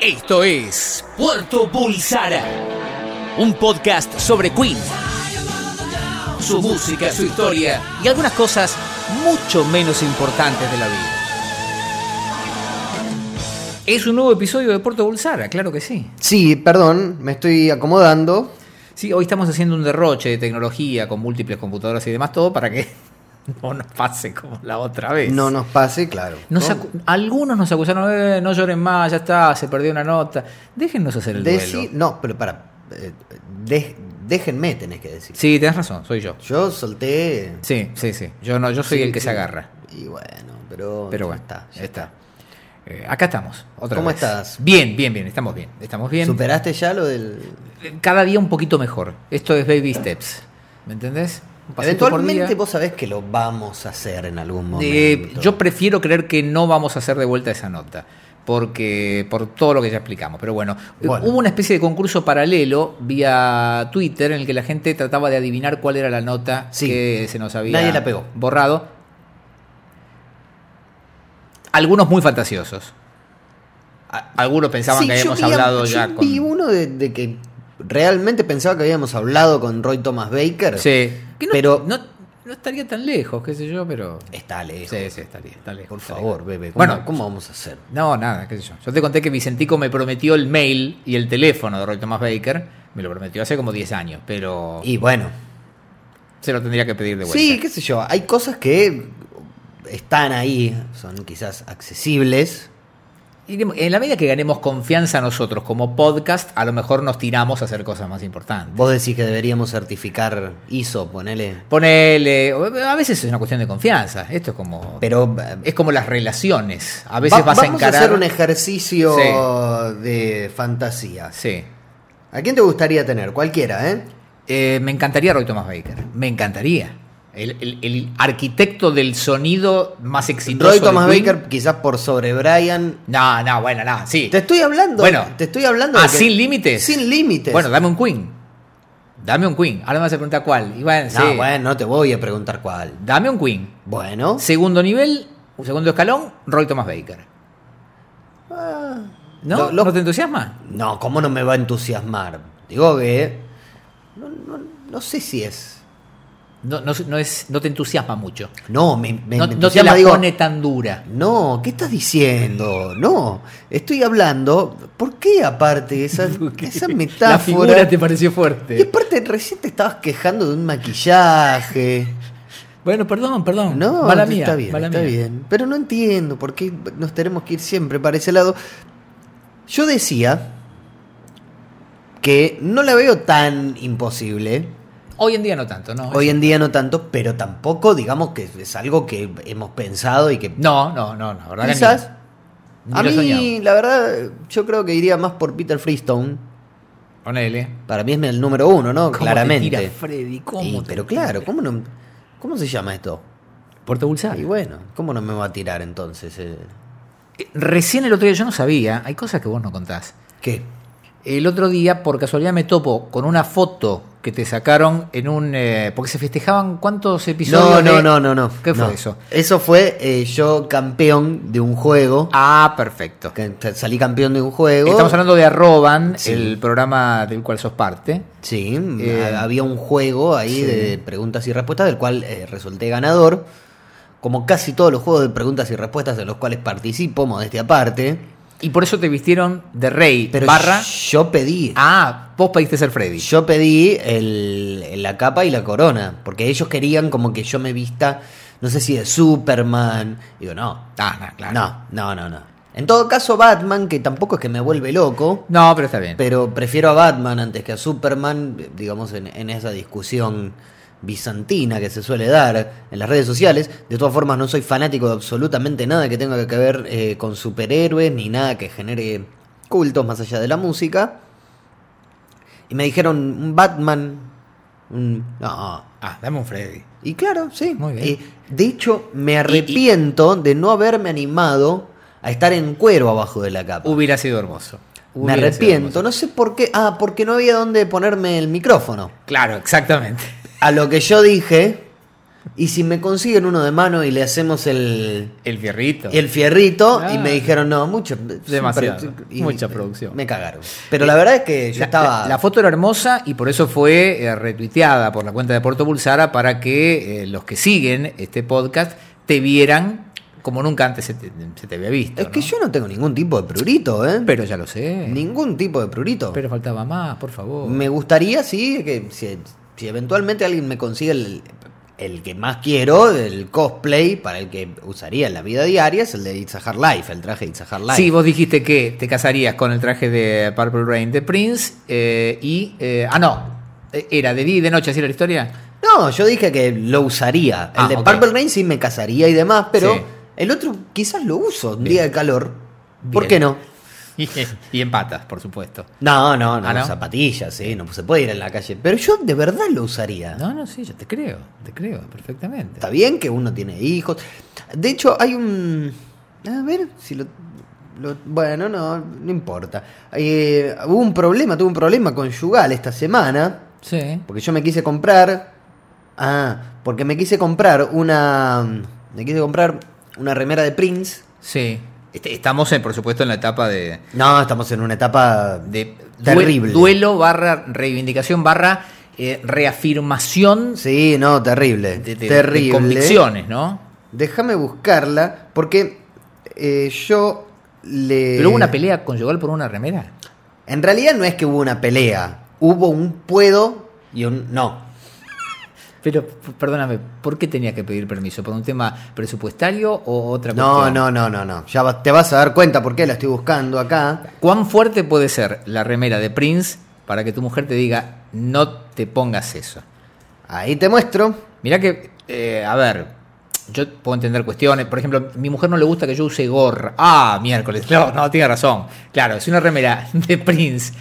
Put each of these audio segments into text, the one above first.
Esto es Puerto Bulsara, un podcast sobre Queen, su música, su historia y algunas cosas mucho menos importantes de la vida. Es un nuevo episodio de Puerto Bulsara, claro que sí. Sí, perdón, me estoy acomodando. Sí, hoy estamos haciendo un derroche de tecnología con múltiples computadoras y demás, todo para que no nos pase como la otra vez. No nos pase, claro. Nos ¿no? acu- algunos nos acusaron, "Eh, no lloren más, ya está, se perdió una nota. Déjennos hacer el Deci- duelo. no, pero para. eh, de- déjenme, tenés que decir. Sí, tenés razón, soy yo. Yo solté. Sí, sí, sí. Yo no, yo soy Sí, el que sí. se agarra. Y bueno, pero. Pero ya bueno, está. ya está. Eh, acá estamos. Otra ¿Cómo vez. estás? Bien, bien, bien. Estamos bien. Estamos bien. ¿Superaste ya lo del.? Cada día un poquito mejor. Esto es baby steps. ¿Me entendés? Eventualmente vos sabés que lo vamos a hacer en algún momento. Eh, yo prefiero creer que no vamos a hacer de vuelta esa nota. Porque, por todo lo que ya explicamos. Pero bueno, Bueno. hubo una especie de concurso paralelo vía Twitter en el que la gente trataba de adivinar cuál era la nota Sí. que se nos había Nadie la pegó. borrado. Algunos muy fantasiosos. Algunos pensaban Sí, que habíamos vi- hablado yo ya Vi con. uno de, de que realmente pensaba que habíamos hablado con Roy Thomas Baker. Sí. Que no, Pero- no, no estaría tan lejos, qué sé yo, pero. Está lejos. Sí, sí, estaría, está lejos, Por está favor, lejos. bebé. ¿Cómo, Bueno, ¿cómo vamos a hacer? No, nada, qué sé yo. Yo te conté que Vicentico me prometió el mail y el teléfono de Roy Thomas Baker. Me lo prometió hace como 10 años, pero Y bueno, se lo tendría que pedir de vuelta. Sí, qué sé yo. Hay cosas que están ahí, son quizás accesibles. En la medida que ganemos confianza nosotros como podcast, a lo mejor nos tiramos a hacer cosas más importantes. Vos decís que deberíamos certificar ISO, ponele. Ponele, a veces es una cuestión de confianza. Esto es como Pero es como las relaciones. A veces va- vas a vamos encarar. hacer un ejercicio Sí. de fantasía. Sí. ¿A quién te gustaría tener? Cualquiera, ¿eh? Eh, me encantaría Roy Thomas Baker. Me encantaría. El, el- el arquitecto del sonido más exitoso. Roy Thomas. Baker, quizás por sobre Brian. No, no, bueno, no, sí. Te estoy hablando. Bueno. te estoy hablando. Ah, de que- sin límites. Sin límites. Bueno, dame un Queen. Dame un Queen. Ahora me vas a preguntar cuál. Y bueno, no, sí. bueno, no te voy a preguntar cuál. Dame un Queen. Bueno. Segundo nivel, un segundo escalón, Roy Thomas Baker. Ah, ¿No? Lo- lo- ¿No te entusiasma? No, ¿cómo no me va a entusiasmar? Digo que. No, no, no sé si es. No, no, no es, no te entusiasma mucho. No, me, me- no, me no te la digo, pone tan dura. No, ¿qué estás diciendo? No, estoy hablando. ¿Por qué aparte esa, esa La metáfora? figura te pareció Y fuerte. aparte recién te estabas quejando de un maquillaje. Bueno, perdón, perdón. No, mala mía. está bien, mala está mía. bien. Pero no entiendo por qué nos tenemos que ir siempre para ese lado. Yo decía que no la veo tan imposible. Hoy en día no tanto, ¿no? Hoy en día no tanto, pero tampoco digamos que es algo que hemos pensado y que No, no, no, la verdad quizás que ni, ni a mí soñado. la verdad yo creo que iría más por Peter Freestone. Ponele. Para mí es el número uno, ¿no? ¿Cómo Claramente. te tira Freddy? ¿Cómo te pero tira? claro, ¿cómo no? ¿Cómo se llama esto? Puerto Bulsar. Y bueno, ¿cómo no me va a tirar entonces? eh? Eh, Recién el otro día yo no sabía, hay cosas que vos no contás. ¿Qué? El otro día, por casualidad, me topo con una foto que te sacaron en un. eh, porque se festejaban cuántos episodios. No, no, de- no, no, no. ¿Qué fue No. eso? Eso fue eh, yo campeón de un juego. Ah, perfecto. que salí campeón de un juego. Estamos hablando de Arroban, Sí. el programa del cual sos parte. Sí, Eh, ha- había un juego ahí sí. de preguntas y respuestas del cual resulté ganador. Como casi todos los juegos de preguntas y respuestas en los cuales participo, modestia aparte. Y por eso te vistieron de rey. Pero barra. yo pedí. Ah, vos pediste ser Freddy. Yo pedí el, la capa y la corona. Porque ellos querían como que yo me vista, no sé si de Superman. Digo, no. Ah, no, claro. No, no, no, no. En todo caso, Batman, que tampoco es que me vuelve loco. No, pero está bien. Pero prefiero a Batman antes que a Superman, digamos, en, en esa discusión bizantina que se suele dar en las redes sociales. De todas formas, no soy fanático de absolutamente nada que tenga que ver eh, con superhéroes, ni nada que genere cultos más allá de la música. Y me dijeron, un Batman... un- no. Ah, dame un Freddy. Y claro, sí. Muy bien. Eh, de hecho, me arrepiento de no haberme animado a estar en cuero abajo de la capa. Hubiera sido hermoso. Me Hubiera arrepiento, hermoso. no sé por qué. Ah, porque no había dónde ponerme el micrófono. Claro, exactamente. A lo que yo dije, Y si me consiguen uno de mano y le hacemos el, El fierrito. el fierrito, Ah. y me dijeron, no, mucho. Demasiado, y mucha producción. Me cagaron. Pero la verdad es que yo La- estaba. La, la foto era hermosa y por eso fue eh, retuiteada por la cuenta de Puerto Bulsara para que eh, los que siguen este podcast te vieran como nunca antes se te, se te había visto. es que yo no tengo ningún tipo de prurito, ¿eh? Pero ya lo sé. Ningún tipo de prurito. Pero faltaba más, por favor. Me gustaría, sí, que si, si eventualmente alguien me consigue el, el que más quiero, el cosplay para el que usaría en la vida diaria, es el de It's a Hard Life, el traje de It's a Hard Life. Sí, vos dijiste que te casarías con el traje de Purple Rain de Prince eh, y... eh, ah, no. Eh, ¿Era de día y de noche así era la historia? No, yo dije que lo usaría. El Ah, de. Purple Rain sí me casaría y demás, pero Sí. el otro quizás lo uso un Bien. día de calor. ¿Por Bien. qué no? Y, y en patas, por supuesto. No, no, no, Ah, ¿no? zapatillas, sí, no se puede ir en la calle. Pero yo de verdad lo usaría. No, no, sí, yo te creo, te creo perfectamente. Está bien que uno tiene hijos. De hecho, hay un. A ver si lo. lo- bueno, no, no importa. Eh, hubo un problema, tuve un problema conyugal esta semana. Sí. Porque yo me quise comprar. Ah, porque me quise comprar una. Me quise comprar una remera de Prince. Sí. Este- estamos, en, por supuesto, en la etapa de, No, estamos en una etapa de terrible. due- duelo barra reivindicación barra eh, reafirmación Sí, no, terrible. de, de- de terrible. convicciones, ¿no? Déjame buscarla, porque eh, yo le. Pero hubo una pelea conyugal por una remera. En realidad no es que hubo una pelea, hubo un puedo y un no. Pero, perdóname, ¿por qué tenía que pedir permiso? ¿Por un tema presupuestario o otra No, cuestión? no, no, no, no. Ya va- te vas a dar cuenta por qué la estoy buscando acá. ¿Cuán fuerte puede ser la remera de Prince para que tu mujer te diga, no te pongas eso? Ahí te muestro. Mirá que, eh, a ver, yo puedo entender cuestiones. Por ejemplo, a mi mujer no le gusta que yo use gorra. Ah, miércoles. No, no, tiene razón. Claro, es una remera de Prince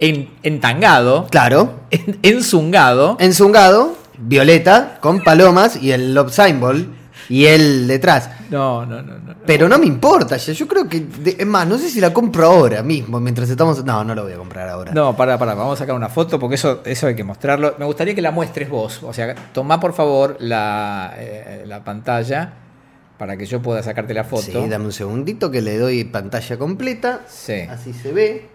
en, entangado, Claro. en, enzungado. Enzungado, violeta, con palomas y el love symbol y él detrás. No, no, no, no. Pero no me importa, ya, yo creo que. de- es más, no sé si la compro ahora mismo, mientras estamos. No, no la voy a comprar ahora. No, para, para, vamos a sacar una foto porque eso, eso hay que mostrarlo. Me gustaría que la muestres vos. O sea, toma por favor la, eh, la pantalla para que yo pueda sacarte la foto. Sí, dame un segundito que le doy pantalla completa. Sí. Así se ve.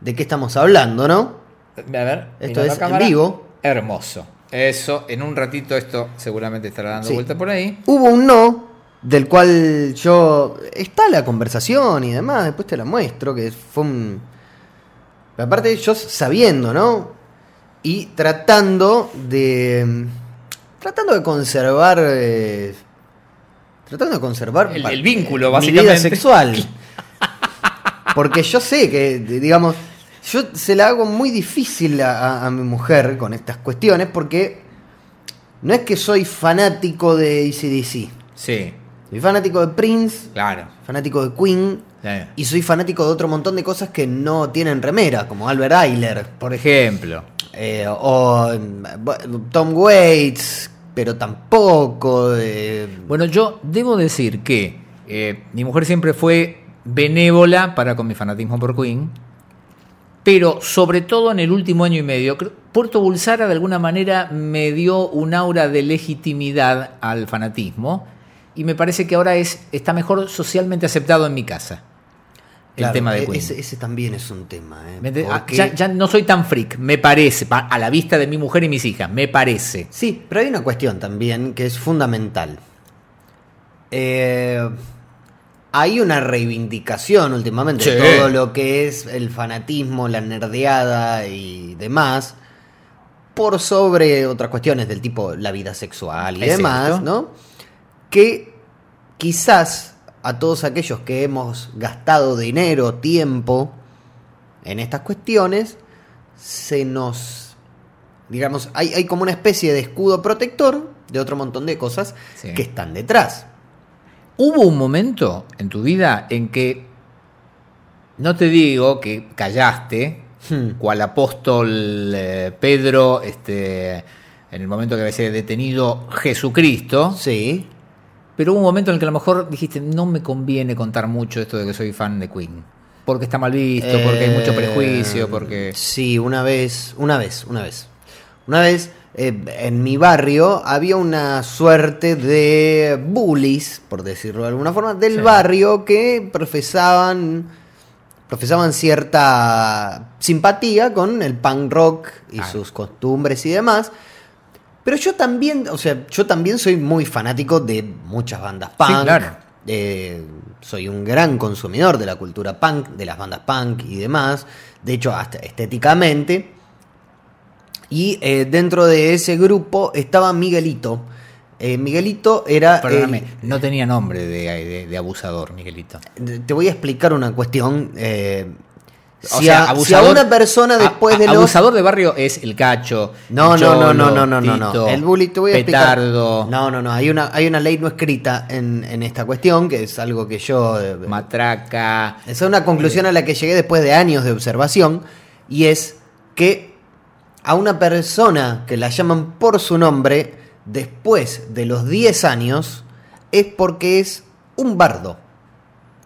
¿De qué estamos hablando, no? A ver, Esto es en vivo. Hermoso. Eso, en un ratito esto seguramente estará dando Sí. vuelta por ahí. Hubo un no, del cual yo. Está la conversación y demás, después te la muestro, que fue un. Pero aparte, yo sabiendo, ¿no? Y tratando de. Tratando de conservar. eh, tratando de conservar. El- el vínculo, mi básicamente. vida sexual. Porque yo sé que, digamos. Yo se la hago muy difícil a, a- a mi mujer con estas cuestiones porque no es que soy fanático de ACDC. Sí, Soy fanático de Prince, claro. fanático de Queen Ya. y soy fanático de otro montón de cosas que no tienen remera, como Albert Ayler Por ejemplo. eh, o mm, Tom Waits, pero tampoco. eh, Bueno, yo debo decir que eh, mi mujer siempre fue benévola para con mi fanatismo por Queen, pero sobre todo en el último año y medio, Puerto Bulsara de alguna manera me dio un aura de legitimidad al fanatismo y me parece que ahora es, está mejor socialmente aceptado en mi casa. El claro, tema de e- Queen. Ese, ese también es un tema. eh, ¿Me ent- ah, porque- ya, ya no soy tan freak, me parece, pa- a la vista de mi mujer y mis hijas, me parece. Sí, pero hay una cuestión también que es fundamental. Eh, hay una reivindicación últimamente de todo lo que es el fanatismo, la nerdeada y demás, por sobre otras cuestiones del tipo la vida sexual y Es demás, cierto. ¿no? Que quizás a todos aquellos que hemos gastado dinero, tiempo en estas cuestiones, se nos digamos, hay, hay como una especie de escudo protector de otro montón de cosas Sí. que están detrás. ¿Hubo un momento en tu vida en que, no te digo que callaste, Hmm. cual apóstol eh, Pedro, este, en el momento que había sido detenido Jesucristo, Sí. pero hubo un momento en el que a lo mejor dijiste, no me conviene contar mucho esto de que soy fan de Queen, porque está mal visto, porque hay mucho Eh, prejuicio, porque... Sí, una vez, una vez, una vez. Una vez eh, en mi barrio había una suerte de bullies, por decirlo de alguna forma, del Sí. barrio que profesaban profesaban cierta simpatía con el punk rock y sus costumbres y demás. Pero yo también, o sea, yo también soy muy fanático de muchas bandas punk. claro. Eh, soy un gran consumidor de la cultura punk, de las bandas punk y demás. De hecho, hasta estéticamente. Y eh, dentro de ese grupo estaba Miguelito. Eh, Miguelito era. Perdóname, el- no tenía nombre de, de- de abusador, Miguelito. te voy a explicar una cuestión. eh, O si, sea, a, si a abusador- una persona después a- de a- los. Abusador de barrio es el cacho. No, el no, no, cholo, no, no, no, no, no. El bully te voy a petardo, explicar. No, no, no. Hay una, hay una ley no escrita en, en esta cuestión, que es algo que yo. eh, matraca. esa es una conclusión a la que llegué después de años de observación. Y es que a una persona que la llaman por su nombre después de los 10 años es porque es un bardo.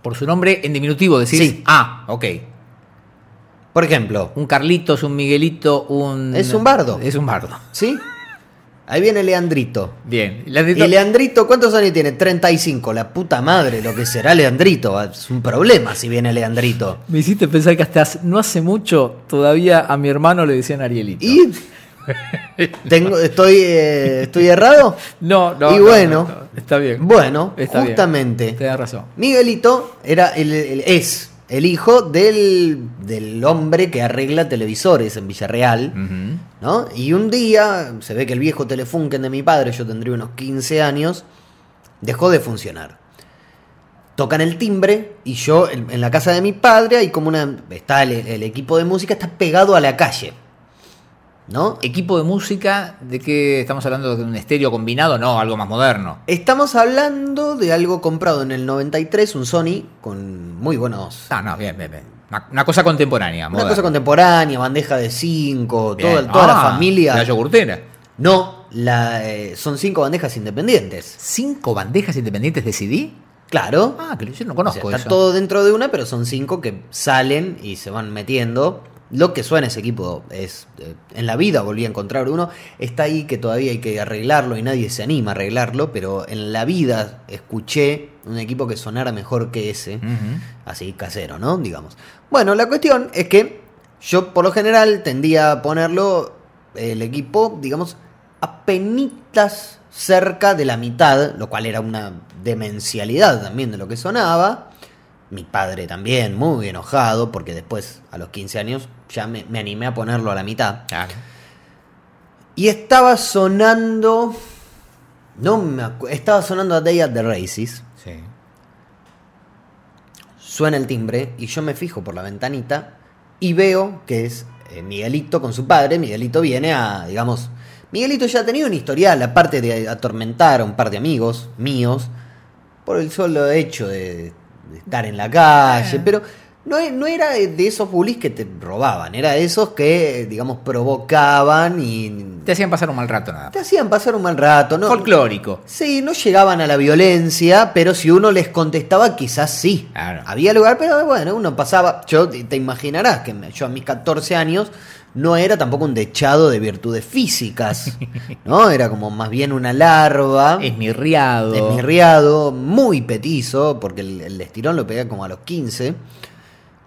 Por su nombre en diminutivo, decís. Sí. Ah, ok. Por ejemplo, Un Carlitos, un Miguelito, un. Es un bardo. Es un bardo. ¿sí? Ahí viene Leandrito. Bien. La Y Leandrito, ¿cuántos años tiene? 35. La puta madre, lo que será Leandrito. Es un problema si viene Leandrito. Me hiciste pensar que hasta hace- no hace mucho todavía a mi hermano le decían Arielito. ¿Y? Tengo, estoy, eh, ¿Estoy errado? No, no. Y no, bueno. no, no. Está bien. Bueno, Está bien. justamente. Tenés razón. Miguelito era el, el- es el hijo del, del hombre que arregla televisores en Villarreal. ¿no? Y un día, se ve que el viejo Telefunken de mi padre, yo tendría unos 15 años, dejó de funcionar. Tocan el timbre y yo en, en la casa de mi padre hay como una... Está el, el equipo de música, está pegado a la calle. ¿No? Equipo de música, ¿de qué estamos hablando? ¿De un estéreo combinado? No, algo más moderno. Estamos hablando de algo comprado en el 93, un Sony, con muy buenos... Ah, no, bien, bien, bien. Una, una cosa contemporánea, Una moderna. cosa contemporánea, bandeja de cinco, toda, toda la Ah, familia... La yogurtera. No, la, eh, son cinco bandejas independientes. ¿Cinco bandejas independientes de CD? Claro. Ah, que yo no O conozco sea, está eso. todo dentro de una, pero son cinco que salen y se van metiendo. Lo que suena ese equipo es. eh, en la vida volví a encontrar uno. Está ahí que todavía hay que arreglarlo y nadie se anima a arreglarlo. Pero en la vida escuché un equipo que sonara mejor que ese. Así casero, ¿no? Digamos. Bueno, la cuestión es que yo por lo general tendía a ponerlo el equipo, digamos, apenitas cerca de la mitad, lo cual era una demencialidad también de lo que sonaba. Mi padre también, muy enojado, porque después, a los 15 años, ya me, me animé a ponerlo a la mitad. Claro. Y estaba sonando... No me Estaba sonando a Day at the Races. Sí. Suena el timbre y yo me fijo por la ventanita y veo que es eh, Miguelito con su padre. Miguelito viene a, digamos, Miguelito ya ha tenido un historial, aparte de atormentar a un par de amigos míos, por el solo hecho de, de estar en la calle, Eh. pero no, no era de esos bullies que te robaban, era de esos que, digamos, provocaban y Te hacían pasar un mal rato nada. te hacían pasar un mal rato, ¿no? Folclórico. Sí, no llegaban a la violencia, pero si uno les contestaba, quizás sí. Claro. Había lugar, pero bueno, uno pasaba. Yo te imaginarás que yo a mis 14 años no era tampoco un dechado de virtudes físicas, ¿no? Era como más bien una larva. Esmirriado. Esmirriado, muy petizo, porque el, el estirón lo pegué como a los 15.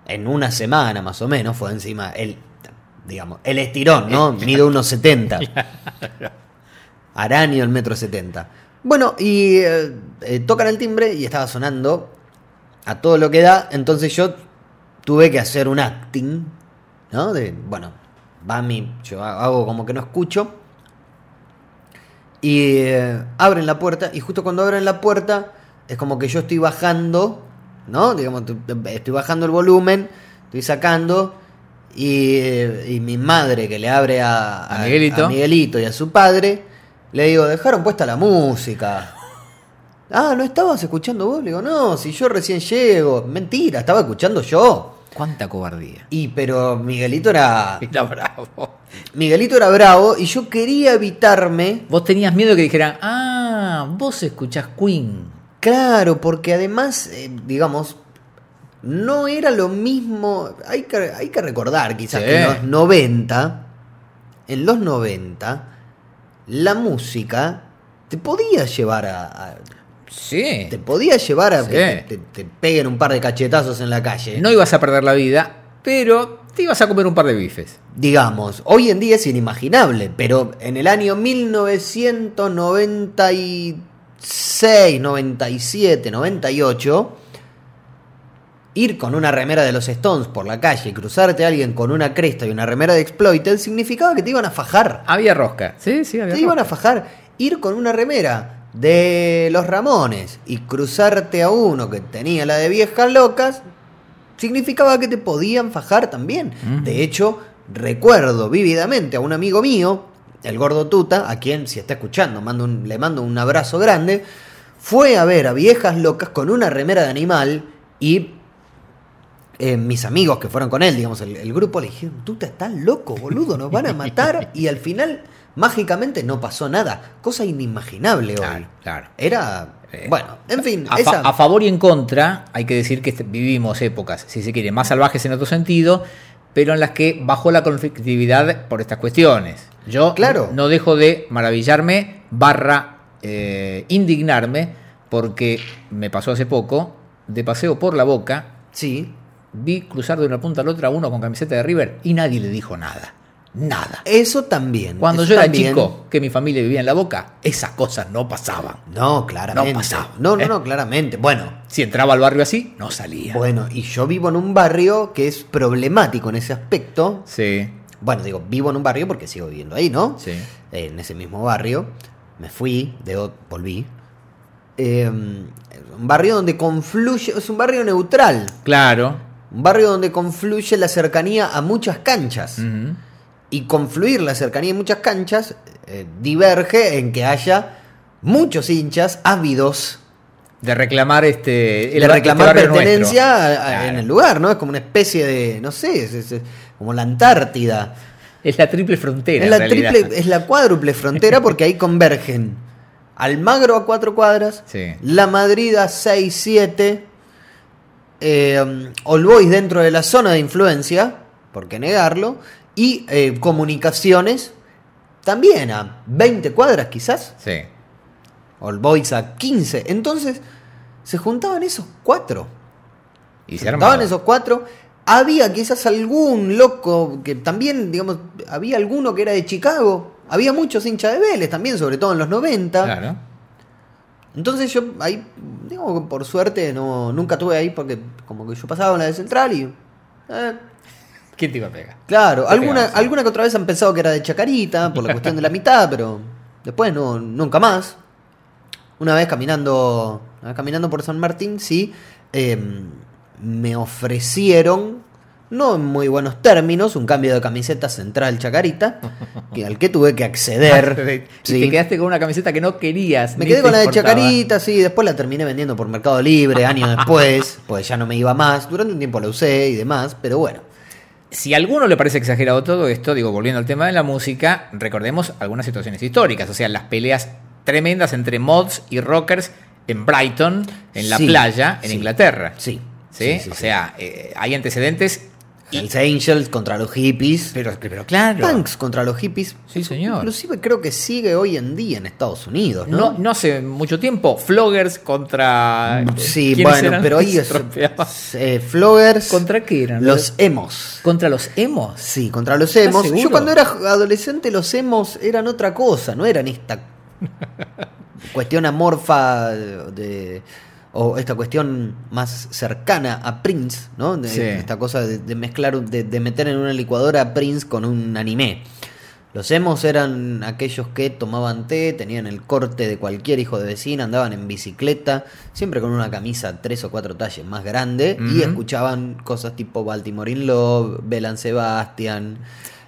En una semana más o menos fue encima el, digamos, el estirón, ¿no? Mide unos 70. Aranio el metro 70. Bueno, y eh, eh, tocan el timbre y estaba sonando a todo lo que da. Entonces yo tuve que hacer un acting, ¿no? De, bueno, va mi. Yo hago como que no escucho. Y eh, abren la puerta. Y justo cuando abren la puerta, es como que yo estoy bajando, ¿no? Digamos, estoy bajando el volumen, estoy sacando. Y, y mi madre que le abre a, A Miguelito. a Miguelito y a su padre, le digo, dejaron puesta la música. Ah, ¿no estabas escuchando vos? Le digo, no, si yo recién llego. Mentira, estaba escuchando yo. Cuánta cobardía. Y pero Miguelito era. Era bravo. Miguelito era bravo y yo quería evitarme. Vos tenías miedo que dijeran, ah, vos escuchás Queen. Claro, porque además, eh, digamos, no era lo mismo. Hay que, hay que recordar quizás Sí. que en los 90, en los 90, la música te podía llevar a, a- Sí. te podía llevar a Sí. que te, te- te peguen un par de cachetazos en la calle. No ibas a perder la vida, pero te ibas a comer un par de bifes. Digamos, hoy en día es inimaginable, pero en el año 1996, 97, 98, ir con una remera de los Stones por la calle y cruzarte a alguien con una cresta y una remera de Exploited significaba que te iban a fajar. Había rosca. Sí, sí, había Te iban a fajar. Ir con una remera de los Ramones y cruzarte a uno que tenía la de viejas locas significaba que te podían fajar también. Ujú. De hecho, recuerdo vívidamente a un amigo mío, el gordo Tuta, a quien si está escuchando mando un- le mando un abrazo grande, fue a ver a viejas locas con una remera de animal y eh, mis amigos que fueron con él, digamos, el, el grupo le dijeron, tú te estás loco, boludo, nos van a matar. Y al final, mágicamente, no pasó nada. Cosa inimaginable hoy. Claro, claro. Era, Eh, bueno, en fin, A, fa- esa... a favor y en contra, hay que decir que este- vivimos épocas, si se quiere, más salvajes en otro sentido, pero en las que bajó la conflictividad por estas cuestiones. Yo Claro. no dejo de maravillarme, barra eh, indignarme, porque me pasó hace poco, de paseo por la boca, Sí. vi cruzar de una punta a la otra uno con camiseta de River y nadie le dijo nada. Nada. Eso también. Cuando eso yo era también. chico, que mi familia vivía en la boca, esas cosas no pasaban. No, claramente. No pasaba, No, no, ¿eh? no, claramente. Bueno, Si entraba al barrio así, no salía. bueno, y yo vivo en un barrio que es problemático en ese aspecto. Sí, Bueno, digo, vivo en un barrio porque sigo viviendo ahí, ¿no? sí. en ese mismo barrio. Me fui, de, volví. Eh, un barrio donde confluye, es un barrio neutral. Claro. Un barrio donde confluye la cercanía a muchas canchas. Y confluir la cercanía a muchas canchas eh, diverge en que haya muchos hinchas ávidos De reclamar este. de reclamar este pertenencia nuestro. a- a- Claro. en el lugar, ¿no? Es como una especie de, no sé, es, es- es como la Antártida. Es la triple frontera. Es la, en triple, es la cuádruple frontera porque ahí convergen Almagro a cuatro cuadras, Sí. La Madrid a 6, 7, eh, All Boys dentro de la zona de influencia, por qué negarlo, y eh, comunicaciones también a 20 cuadras quizás, Sí. All Boys a 15. Entonces se juntaban esos cuatro. Y se juntaban esos cuatro. Había quizás algún loco que también, digamos, había alguno que era de Chicago. Había muchos hinchas de Vélez también, sobre todo en los 90. Claro. Entonces yo ahí, digo por suerte no, nunca tuve ahí porque como que yo pasaba en la de Central y... eh, ¿Quién te iba a pegar? claro, alguna, alguna que otra vez han pensado que era de Chacarita por la cuestión de la mitad, pero después no, nunca más. Una vez caminando, una vez caminando por San Martín, sí, eh, me ofrecieron, no en muy buenos términos, un cambio de camiseta central Chacarita, que, al que tuve que acceder. Y sí. te quedaste con una camiseta que no querías. Me quedé con la de. Chacarita, sí, después la terminé vendiendo por Mercado Libre años después, pues ya no me iba más. Durante un tiempo la usé y demás, pero bueno. Si a alguno le parece exagerado todo esto, digo, volviendo al tema de la música, recordemos algunas situaciones históricas, o sea, las peleas tremendas entre mods y rockers en Brighton, en la Sí, playa, en sí. Inglaterra. Sí. ¿Sí? o sea, eh, hay antecedentes. Hells Angels contra los hippies. pero, pero claro. Punks contra los hippies. Sí, señor. Inclusive creo que sigue hoy en día en Estados Unidos, No, ¿no? no hace mucho tiempo, Floggers contra. Sí, ¿quiénes bueno, eran? pero ahí es... eh, Floggers... ¿Contra qué eran? Los emos. ¿Contra los emos? Sí, contra los emos. seguro? Yo cuando era adolescente los emos eran otra cosa, no eran esta cuestión amorfa de o esta cuestión más cercana a Prince, ¿no? De- Sí. Esta cosa de, de mezclar, de, de meter en una licuadora a Prince con un anime. Los emos eran aquellos que tomaban té, tenían el corte de cualquier hijo de vecina, andaban en bicicleta, siempre con una camisa tres o cuatro talles más grande, y escuchaban cosas tipo Baltimore in Love, Belan Sebastian.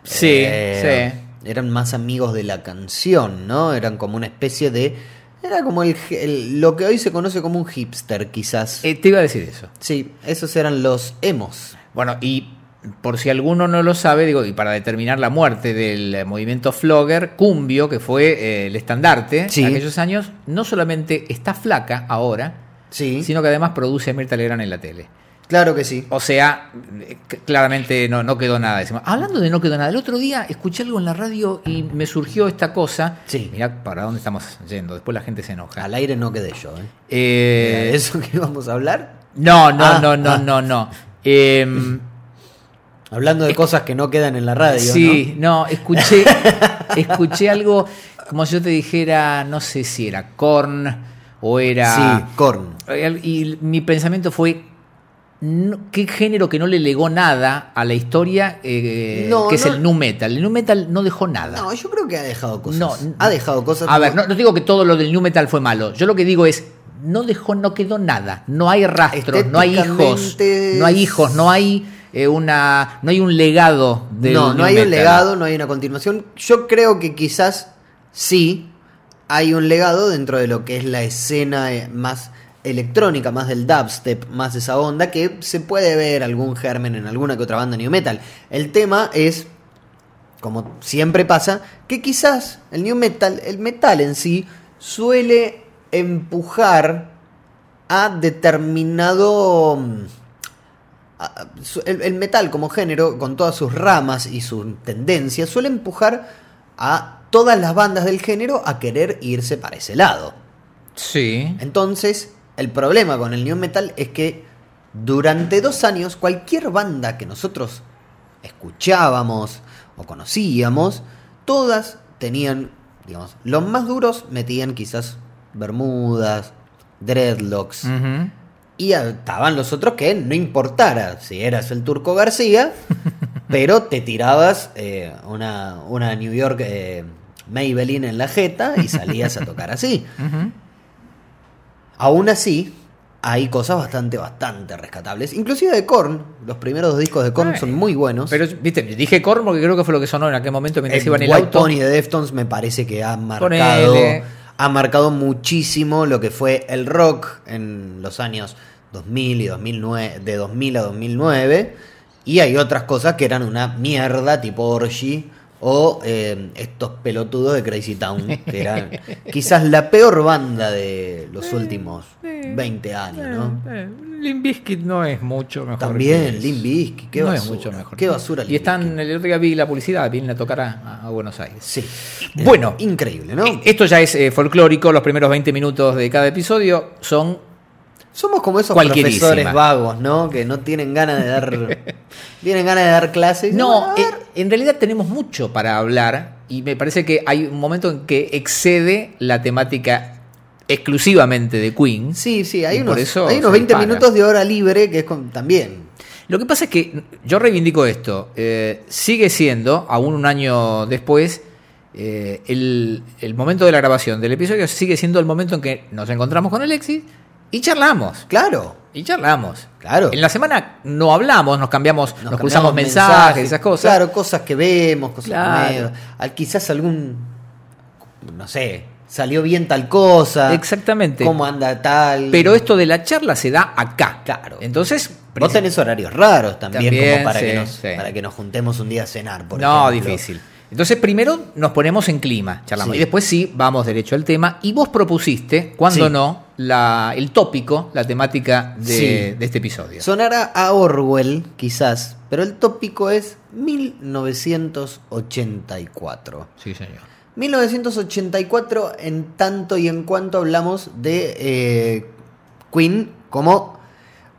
Sí, sí. Eran más amigos de la canción, ¿no? Eran como una especie de. Era como el, el- lo que hoy se conoce como un hipster, quizás. Eh, te iba a decir eso. Sí, esos eran los emos. Bueno, y por si alguno no lo sabe, digo, y para determinar la muerte del movimiento Flogger, Cumbio, que fue eh, el estandarte Sí. en aquellos años, no solamente está flaca ahora, Sí. sino que además produce a Mirta Legrand en la tele. Claro que sí. O sea, eh, claramente no, no quedó nada. Decimos, Hablando de no quedó nada, el otro día escuché algo en la radio y me surgió esta cosa. Sí. Mirá para dónde estamos yendo, después la gente se enoja. Al aire no quedé yo, ¿eh? Eh, ¿Era ¿Eso que íbamos a hablar? no, no, Ah, no, no, ah. no, no. Em, Hablando de cosas que no quedan en la radio, sí, no, escuché, escuché algo como si yo te dijera, no sé si era Korn o ¿no? era... Sí, Korn. Y mi pensamiento fue, no- ¿qué género que no le legó nada a la historia eh, No, que es no- el nu metal? El nu metal no dejó nada. No, yo creo que ha dejado cosas. Ha dejado cosas. A ver, no, digo que todo lo del nu metal fue malo. Yo lo que digo es, no dejó, no quedó nada. No hay rastros, no hay hijos, no hay hijos, no hay eh, una, no hay un legado del no, no hay un legado, no hay una continuación. Yo creo que quizás sí hay un legado dentro de lo que es la escena eh, más electrónica, más del dubstep, más de esa onda, que se puede ver algún germen en alguna que otra banda new metal. El tema es, como siempre pasa, que quizás el new metal, el metal en sí, suele empujar a determinado... mm, el, el metal como género, con todas sus ramas y sus tendencias, suele empujar a todas las bandas del género a querer irse para ese lado. Sí. Entonces, el problema con el new metal es que durante dos años cualquier banda que nosotros escuchábamos o conocíamos, todas tenían, digamos, los más duros metían quizás bermudas, dreadlocks, y estaban los otros que no importara si eras el Turco García, pero te tirabas eh, una, una New York eh, Maybelline en la jeta y salías a tocar así. Aún así, hay cosas bastante, bastante rescatables. Inclusive de Korn, los primeros dos discos de Korn Ay, son muy buenos. Pero, viste, dije Korn porque creo que fue lo que sonó en aquel momento mientras el iba en el White auto. Pony de Deftones me parece que ha marcado, ha marcado muchísimo lo que fue el rock en los años 2000 y 2009, de 2000 a 2009. Y hay otras cosas que eran una mierda, tipo Orgy o eh, estos pelotudos de Crazy Town, que eran quizás la peor banda de los últimos 20 años, ¿no? Eh, Limp Bizkit no es mucho mejor. También, Limp Bizkit, qué no basura. es mucho mejor. Qué basura Y están, el otro día vi la publicidad, vienen a tocar a, a Buenos Aires. Sí. Bueno. Increíble, ¿no? Eh, Esto ya es eh, folclórico, los primeros 20 minutos de cada episodio son Somos como esos profesores vagos, ¿no? Que no tienen ganas de dar. tienen ganas de dar clases. No, "Bueno, a eh, ver". en realidad tenemos mucho para hablar y me parece que hay un momento en que excede la temática exclusivamente de Queen. Sí, sí, hay unos, por eso hay unos se 20 dispara. minutos de hora libre que es con- también. Lo que pasa es que yo reivindico esto. eh, sigue siendo, aún un año después, eh, el, el momento de la grabación del episodio sigue siendo el momento en que nos encontramos con Alexis y charlamos. Claro. Y charlamos. Claro. En la semana no hablamos, nos cambiamos, nos, cruzamos mensajes, esas cosas. Claro, cosas que vemos, cosas Claro. que vemos. Al- Quizás algún. No sé, salió bien tal cosa. Exactamente. Cómo anda tal. Pero esto de la charla se da acá. Claro. Entonces, Vos tenés horarios raros también, También, como para, sí, que nos, sí. para que nos juntemos un día a cenar, por no, ejemplo. difícil. Entonces, primero nos ponemos en clima, charlamos. Sí. Y después sí, vamos derecho al tema. Y vos propusiste, cuando Sí. no, la, el tópico, la temática de, Sí. de este episodio. Sonará a Orwell, quizás, pero el tópico es 1984. Sí, señor. 1984 en tanto y en cuanto hablamos de eh, Queen como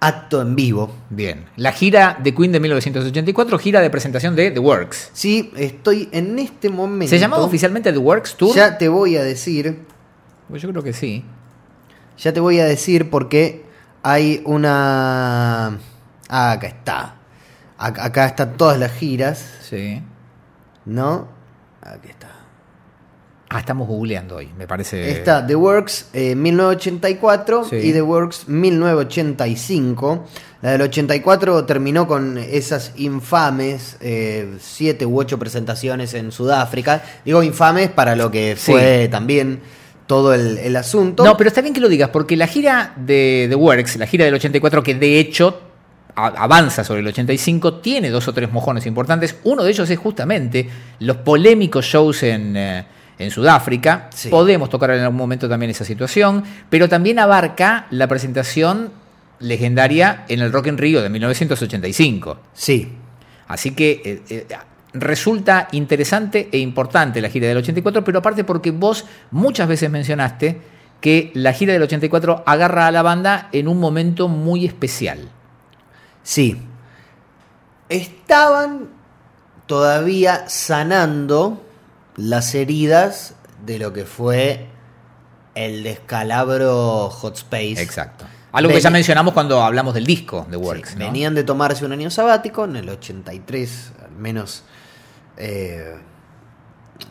acto en vivo. Bien. La gira de Queen de 1984, gira de presentación de The Works. Sí, estoy en este momento. ¿Se llamaba oficialmente The Works Tour? Ya te voy a decir, Pues yo creo que sí. ya te voy a decir porque hay una... Ah, acá está. Ac- Acá están todas las giras, Sí. ¿no? Aquí está. Ah, estamos googleando hoy, me parece. Está The Works eh, 1984 Sí. y The Works 1985. La del 84 terminó con esas infames eh, siete u ocho presentaciones en Sudáfrica. Digo infames para lo que Sí. fue también todo el, el asunto. No, pero está bien que lo digas, porque la gira de The Works, la gira del 84, que de hecho avanza sobre el 85, tiene dos o tres mojones importantes. Uno de ellos es justamente los polémicos shows en, eh, en Sudáfrica. Sí. Podemos tocar en algún momento también esa situación, pero también abarca la presentación legendaria en el Rock in Rio de 1985. Sí. Así que eh, eh, resulta interesante e importante la gira del 84, pero aparte porque vos muchas veces mencionaste que la gira del 84 agarra a la banda en un momento muy especial. Sí. Estaban todavía sanando las heridas de lo que fue el descalabro Hot Space. Exacto. Algo que ya mencionamos cuando hablamos del disco de Works. Sí, ¿no? Venían de tomarse un año sabático, en el 83, al menos, eh,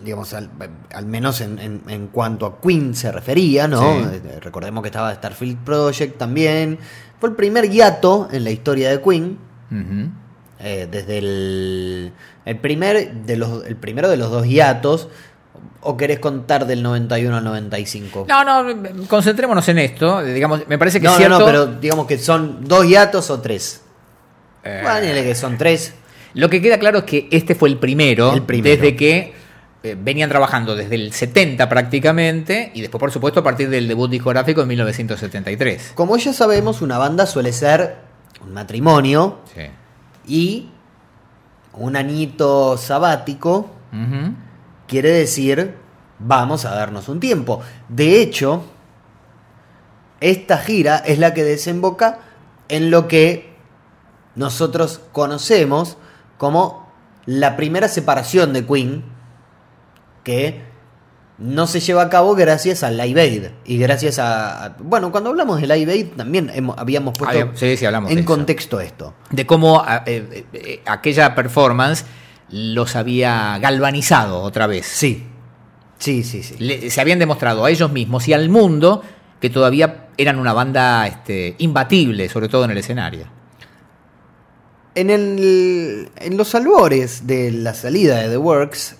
digamos, al, al menos en, en- en cuanto a Queen se refería, ¿no? Sí. Eh, Recordemos que estaba Starfield Project también. Fue el primer hiato en la historia de Queen. Eh, desde el, el primer de los el primero de los dos hiatos o querés contar del 91 al 95 No, no, concentrémonos en esto. Digamos, me parece que no, es no, cierto. no, pero digamos que son dos hiatos o tres. Eh, que son tres. Lo que queda claro es que este fue el primero, El primero. desde que eh, venían trabajando desde el 70 prácticamente y después, por supuesto, a partir del debut discográfico en 1973. Como ya sabemos, una banda suele ser un matrimonio Sí. Y un añito sabático quiere decir vamos a darnos un tiempo. De hecho, esta gira es la que desemboca en lo que nosotros conocemos como la primera separación de Queen, que no se lleva a cabo gracias al Live Aid. Y gracias a... a- bueno, cuando hablamos del Live Aid también hemos- habíamos puesto Había- sí, sí, hablamos en contexto esto. De cómo a- eh, eh, aquella performance los había galvanizado otra vez. Sí, sí, sí, sí. Le- se habían demostrado a ellos mismos y al mundo que todavía eran una banda este, imbatible, sobre todo en el escenario. En, el, en los albores de la salida de The Works,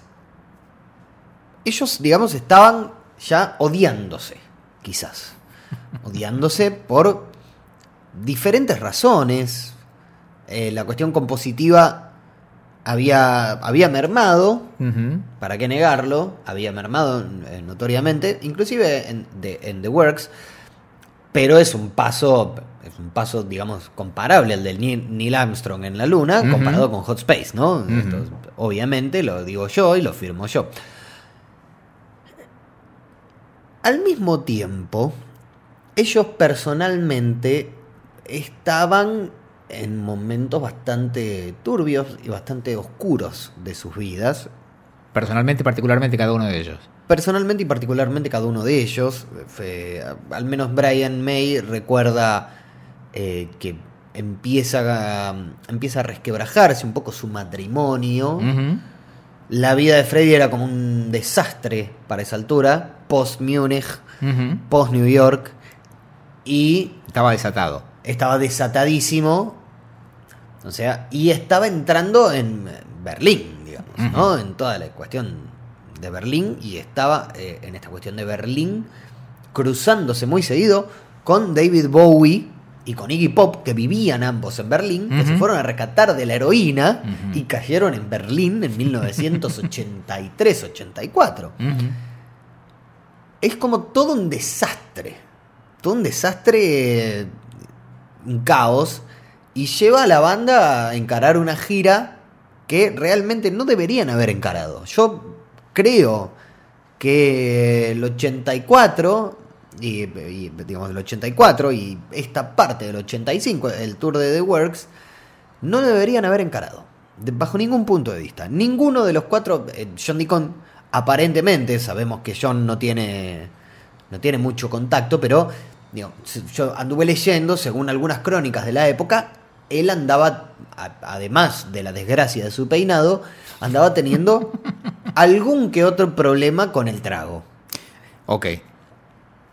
ellos, digamos, estaban ya odiándose, quizás. Odiándose por diferentes razones. Eh, la cuestión compositiva había, había mermado. ¿para qué negarlo? Había mermado eh, notoriamente, inclusive en, de- en The Works, pero es un paso, es un paso, digamos, comparable al del Neil Armstrong en la Luna, comparado con Hot Space, ¿no? Esto, obviamente lo digo yo y lo firmo yo. Al mismo tiempo, ellos personalmente estaban en momentos bastante turbios y bastante oscuros de sus vidas. Personalmente, particularmente cada uno de ellos. Personalmente y particularmente cada uno de ellos, fue- al menos Brian May recuerda eh, que empieza a, empieza a resquebrajarse un poco su matrimonio. La vida de Freddy era como un desastre para esa altura, post Múnich, Ujú. post New York, y Estaba desatado. estaba desatadísimo. O sea, y estaba entrando en Berlín, digamos, ¿no? En toda la cuestión de Berlín. Y estaba eh, en esta cuestión de Berlín cruzándose muy seguido con David Bowie y con Iggy Pop, que vivían ambos en Berlín, que se fueron a rescatar de la heroína y cayeron en Berlín en 1983-84 Ujú. Es como todo un desastre. Todo un desastre, un caos. Y lleva a la banda a encarar una gira que realmente no deberían haber encarado. Yo creo que el 84, y, y, digamos el 84 y esta parte del 85, el tour de The Works, no deberían haber encarado. bajo ningún punto de vista. Ninguno de los cuatro, eh, John Deacon, aparentemente, sabemos que John no tiene, no tiene mucho contacto, pero digo, yo anduve leyendo, según algunas crónicas de la época, él andaba, a- además de la desgracia de su peinado, andaba teniendo algún que otro problema con el trago. Ok.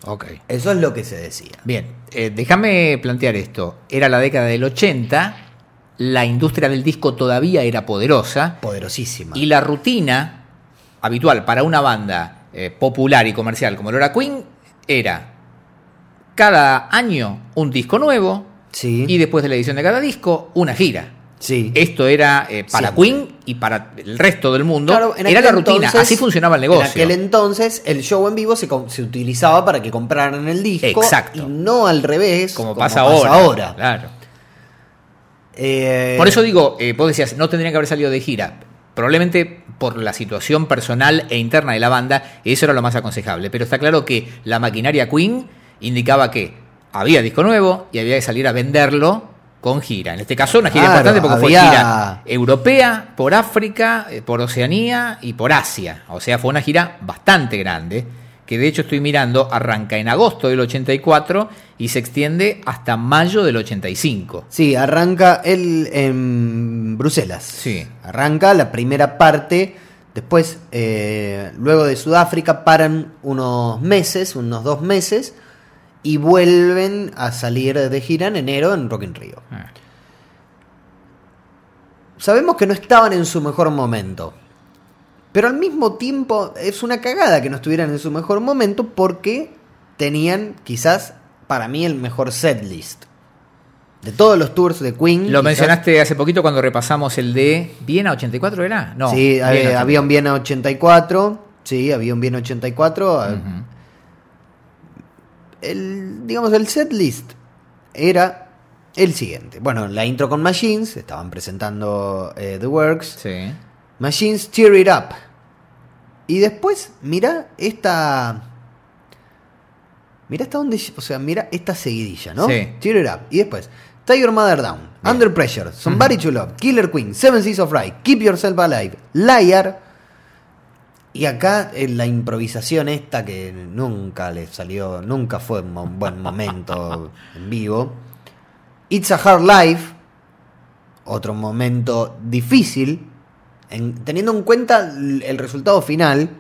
Ok. Eso es lo que se decía. Bien, eh, déjame plantear esto. Era la década del 80, la industria del disco todavía era poderosa Poderosísima. y la rutina habitual para una banda eh, popular y comercial como lo era Queen era cada año un disco nuevo Sí. y después de la edición de cada disco una gira. Sí. Esto era eh, para Siempre. Queen y para el resto del mundo. Claro, era la rutina, entonces- así funcionaba el negocio. En aquel entonces el show en vivo se utilizaba para que compraran el disco Exacto. y no al revés como, pasa, ahora. Claro. Eh, Por eso digo, eh, vos decías, no tendrían que haber salido de gira. Probablemente por la situación personal e interna de la banda, eso era lo más aconsejable. Pero está claro que la maquinaria Queen indicaba que había disco nuevo y había que salir a venderlo con gira. En este caso, una gira Claro, importante porque había- fue gira europea, por África, eh, por Oceanía y por Asia. O sea, fue una gira bastante grande, que de hecho estoy mirando, arranca en agosto del 84 y se extiende hasta mayo del 85. Sí, arranca él en Bruselas. Sí. Arranca la primera parte. Después, eh, luego de Sudáfrica, paran unos meses, unos dos meses, y vuelven a salir de gira en enero en Rock in Rio. Ah. Sabemos que no estaban en su mejor momento. Pero al mismo tiempo es una cagada que no estuvieran en su mejor momento porque tenían quizás para mí el mejor setlist. De todos los tours de Queen. Lo quizás- mencionaste hace poquito cuando repasamos el de Viena 84, ¿era? No. sí, Viena eh, 84. había un Viena 84. Sí, había un Viena 84. eh, Ujú. el, digamos, el setlist era el siguiente. Bueno, la intro con Machines, estaban presentando eh, The Works. Sí. Machines Tear It Up. Y después, mira esta. Mira hasta dónde. O sea, mira esta seguidilla, ¿no? Sí. Tear It Up. Y después, Your Mother Down. Under Pressure. Somebody to Love. Killer Queen. Seven Seas of Right. Keep Yourself Alive. Liar. Y acá en la improvisación esta que nunca le salió, nunca fue un buen momento en vivo. It's a Hard Life, otro momento difícil, en- teniendo en cuenta el resultado final.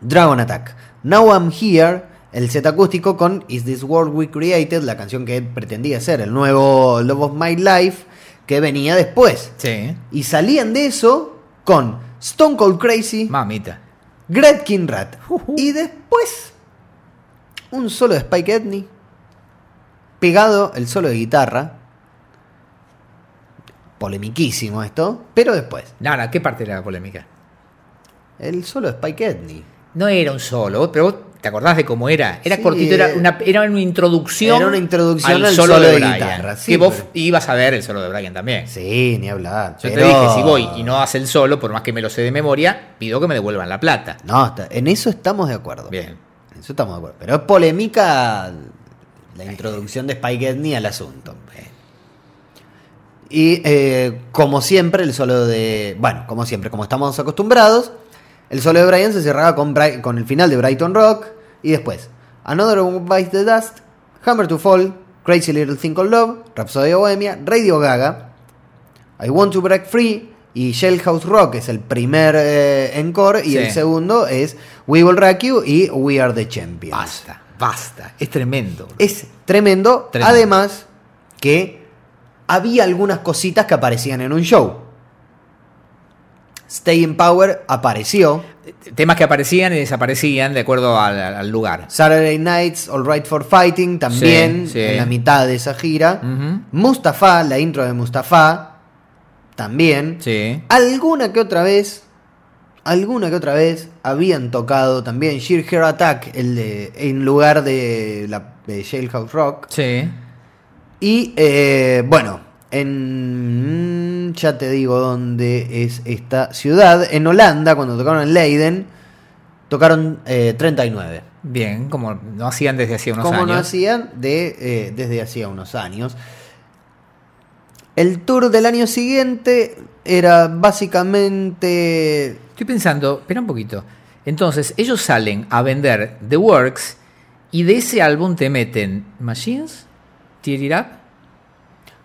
Dragon Attack. Now I'm Here, el set acústico con Is This World We Created, la canción que pretendía ser el nuevo Love of My Life, que venía después. Sí. Y salían de eso con Stone Cold Crazy, Mamita. Gretkin Rat. Y después un solo de Spike Edney. Pegado el solo de guitarra. Polemiquísimo esto. Pero después. Nada, ¿qué parte era la polémica? El solo de Spike Edney. No era un solo, pero vos te acordás de cómo era. Era Sí, cortito, era eh, una, era una introducción. era una introducción al solo de guitarra, sí, que vos pero- ibas a ver el solo de Brian también. Sí, ni hablar. Yo pero- te dije, si voy y no hace el solo, por más que me lo sé de memoria, pido que me devuelvan la plata. No, en eso estamos de acuerdo. Bien. En eso estamos de acuerdo. Pero es polémica la introducción de Spike Edney al asunto. Y eh, como siempre, el solo de. Bueno, como siempre, como estamos acostumbrados, el solo de Brian se cerraba con, Bri- con el final de Brighton Rock. Y después, Another One Bites the Dust, Hammer to Fall, Crazy Little Thing Called Love, Rhapsody of Bohemia, Radio Gaga, I Want to Break Free y Shellhouse Rock es el primer eh, encore y Sí. el segundo es We Will Rock You y We Are the Champions. Basta, basta. Es tremendo. Es tremendo, Tremendo. además que había algunas cositas que aparecían en un show. Stay in Power apareció. Temas que aparecían y desaparecían de acuerdo al, al lugar. Saturday Nights, All Right for Fighting, también Sí, sí. en la mitad de esa gira. Mustafa, la intro de Mustafa, también. Sí. Alguna que otra vez, alguna que otra vez habían tocado también Sheer Hair Attack el de, en lugar de la de Jailhouse Rock. Sí. Y eh, bueno, en. Ya te digo dónde es esta ciudad. En Holanda, cuando tocaron en Leiden, tocaron eh, 39. Bien, como no hacían desde hacía unos como años. no hacían de, eh, desde hacía unos años. El tour del año siguiente era básicamente. Estoy pensando, espera un poquito. Entonces, ellos salen a vender The Works y de ese álbum te meten Machines, Tear It Up.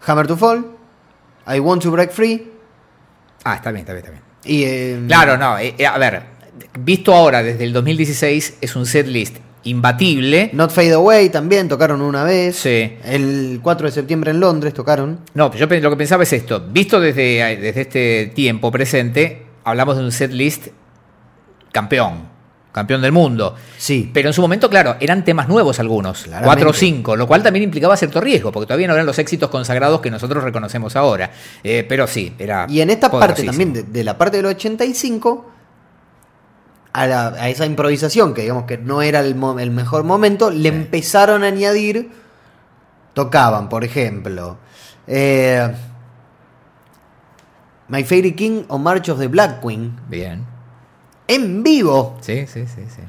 Hammer to Fall, I Want to Break Free. Ah, está bien, está bien, está bien. Y, eh, Claro, no, eh, eh, a ver, visto ahora desde el 2016 es un set list imbatible. Not Fade Away también tocaron una vez. Sí. El 4 de septiembre en Londres tocaron. No, yo lo que pensaba es esto. Visto desde, desde este tiempo presente, hablamos de un set list campeón. Campeón del mundo. Sí. Pero en su momento, claro, eran temas nuevos algunos, Claramente. cuatro o cinco, lo cual también implicaba cierto riesgo, porque todavía no eran los éxitos consagrados que nosotros reconocemos ahora. Eh, pero sí, era. Y en esta parte también, de, de la parte del 85, a, la- a esa improvisación, que digamos que no era el, mo- el mejor momento, le empezaron a añadir, tocaban, por ejemplo, eh, My Fairy King o March of the Black Queen, Bien. En vivo. Sí, sí, sí, sí.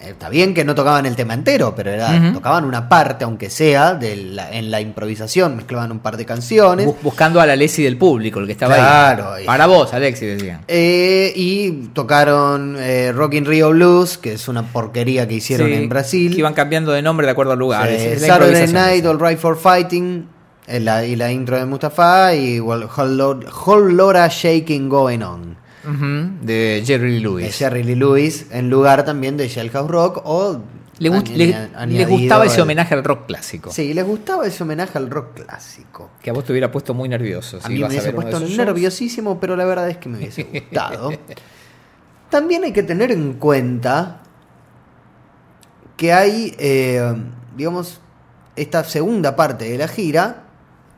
Eh, Está bien que no tocaban el tema entero, pero era, tocaban una parte, aunque sea, de la- en la improvisación, mezclaban un par de canciones. Bu- buscando a la Alessi del público, el que estaba Claro, ahí. y- Para vos, Alexi, decían. Eh, y tocaron eh, Rock in Rio Blues, que es una porquería que hicieron Sí, en Brasil. Que iban cambiando de nombre de acuerdo al lugar. Eh, Es la Saturday Night. All Right for Fighting, la- y la intro de Mustafa, y well, Whole, Lo- Whole Lotta Shaking Going On, De Jerry Lee de Lewis. Jerry Lee Lewis, en lugar también de Jailhouse Rock, o... Le, gust- añ- le- añadido le gustaba ese homenaje al rock clásico. Sí, les gustaba ese homenaje al rock clásico. Que a vos te hubiera puesto muy nervioso. A mí me hubiese de puesto shows. nerviosísimo, pero la verdad es que me hubiese gustado. También hay que tener en cuenta que hay, eh, digamos, esta segunda parte de la gira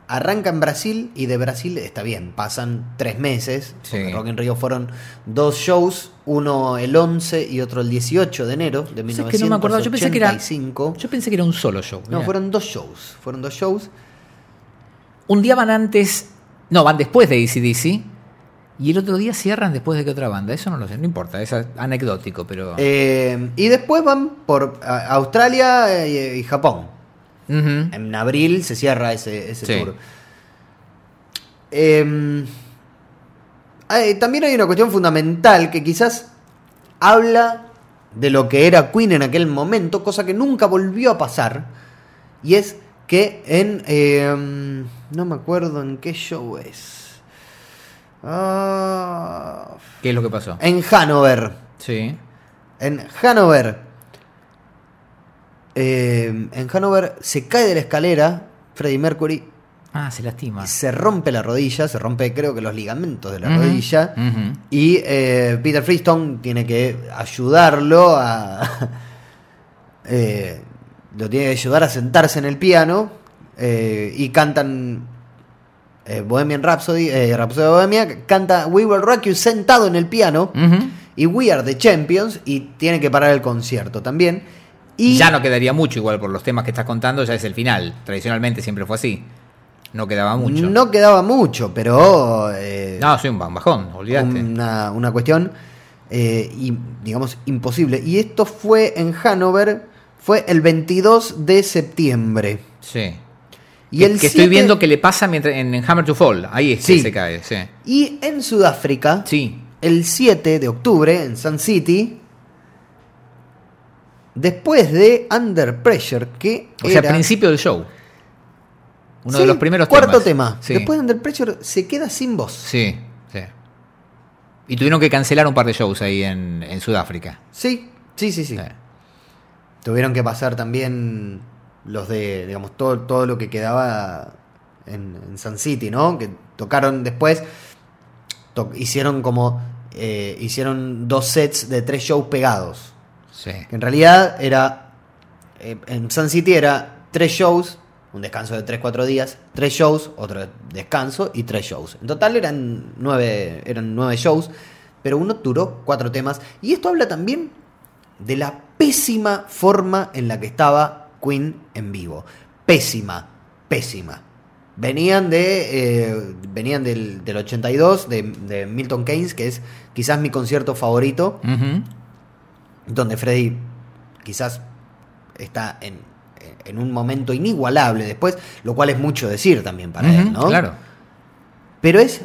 arranca en Brasil y de Brasil está bien, pasan tres meses. Sí. Rock in Rio fueron dos shows, uno el 11 y otro el 18 de enero de ¿Sabes que no me acordaba? Yo pensé que era, 1985. yo pensé que era un solo show. No, mirá. fueron dos shows, fueron dos shows. Un día van antes, no, van después de ACDC y el otro día cierran después de que otra banda. Eso no lo sé, no importa, es anecdótico, pero... Eh, y después van por Australia eh, y, Japón. En abril se cierra ese, ese Sí. tour. Eh, hay- también hay una cuestión fundamental que quizás habla de lo que era Queen en aquel momento, cosa que nunca volvió a pasar. Y es que en... eh, no me acuerdo en qué show es. Ah, ¿Qué es lo que pasó? en Hanover. Sí. En Hanover. Eh, en Hanover se cae de la escalera Freddie Mercury Ah, se lastima. y se rompe la rodilla, se rompe creo que los ligamentos de la rodilla. Y eh, Peter Freestone tiene que ayudarlo a. eh, lo tiene que ayudar a sentarse en el piano. eh, y cantan. Bohemian Rhapsody, eh, Rhapsody de Bohemia, canta We Will Rock You sentado en el piano. Y We Are the Champions. Y tiene que parar el concierto también. Y Ya no quedaría mucho igual por los temas que estás contando, ya es el final. Tradicionalmente siempre fue así. No quedaba mucho. no quedaba mucho, pero. eh, No, soy un bajón, olvídate. una, una cuestión, eh, y, digamos, imposible. Y esto fue en Hanover, fue el 22 de septiembre. Sí. Y que, el que estoy 7 viendo que le pasa mientras, en, en Hammer to Fall. Ahí es que Sí. se cae, sí. Y en Sudáfrica, Sí. el 7 de octubre, en Sun City, después de Under Pressure, que O sea, era... principio del show. Uno de los primeros cuarto temas. tema. Sí. Después de Under Pressure se queda sin voz. Sí, sí. Y tuvieron que cancelar un par de shows ahí en, en Sudáfrica. Sí, sí, sí, sí. Sí. Tuvieron que pasar también los de, digamos, todo, todo lo que quedaba en, en Sun City, ¿no? Que tocaron después, to- hicieron como, eh, hicieron dos sets de tres shows pegados. Sí. Que en realidad era, eh, en Sun City era tres shows, un descanso de 3-4 días, tres shows, otro descanso y tres shows. En total eran nueve, eran nueve shows, pero uno duró cuatro temas. Y esto habla también de la pésima forma en la que estaba Queen en vivo. Pésima, pésima. Venían de. eh, venían del, del 82, de, de Milton Keynes, que es quizás mi concierto favorito Ujú. Donde Freddy quizás está en, en un momento inigualable después, lo cual es mucho decir también para él, ¿no? Claro. Pero es,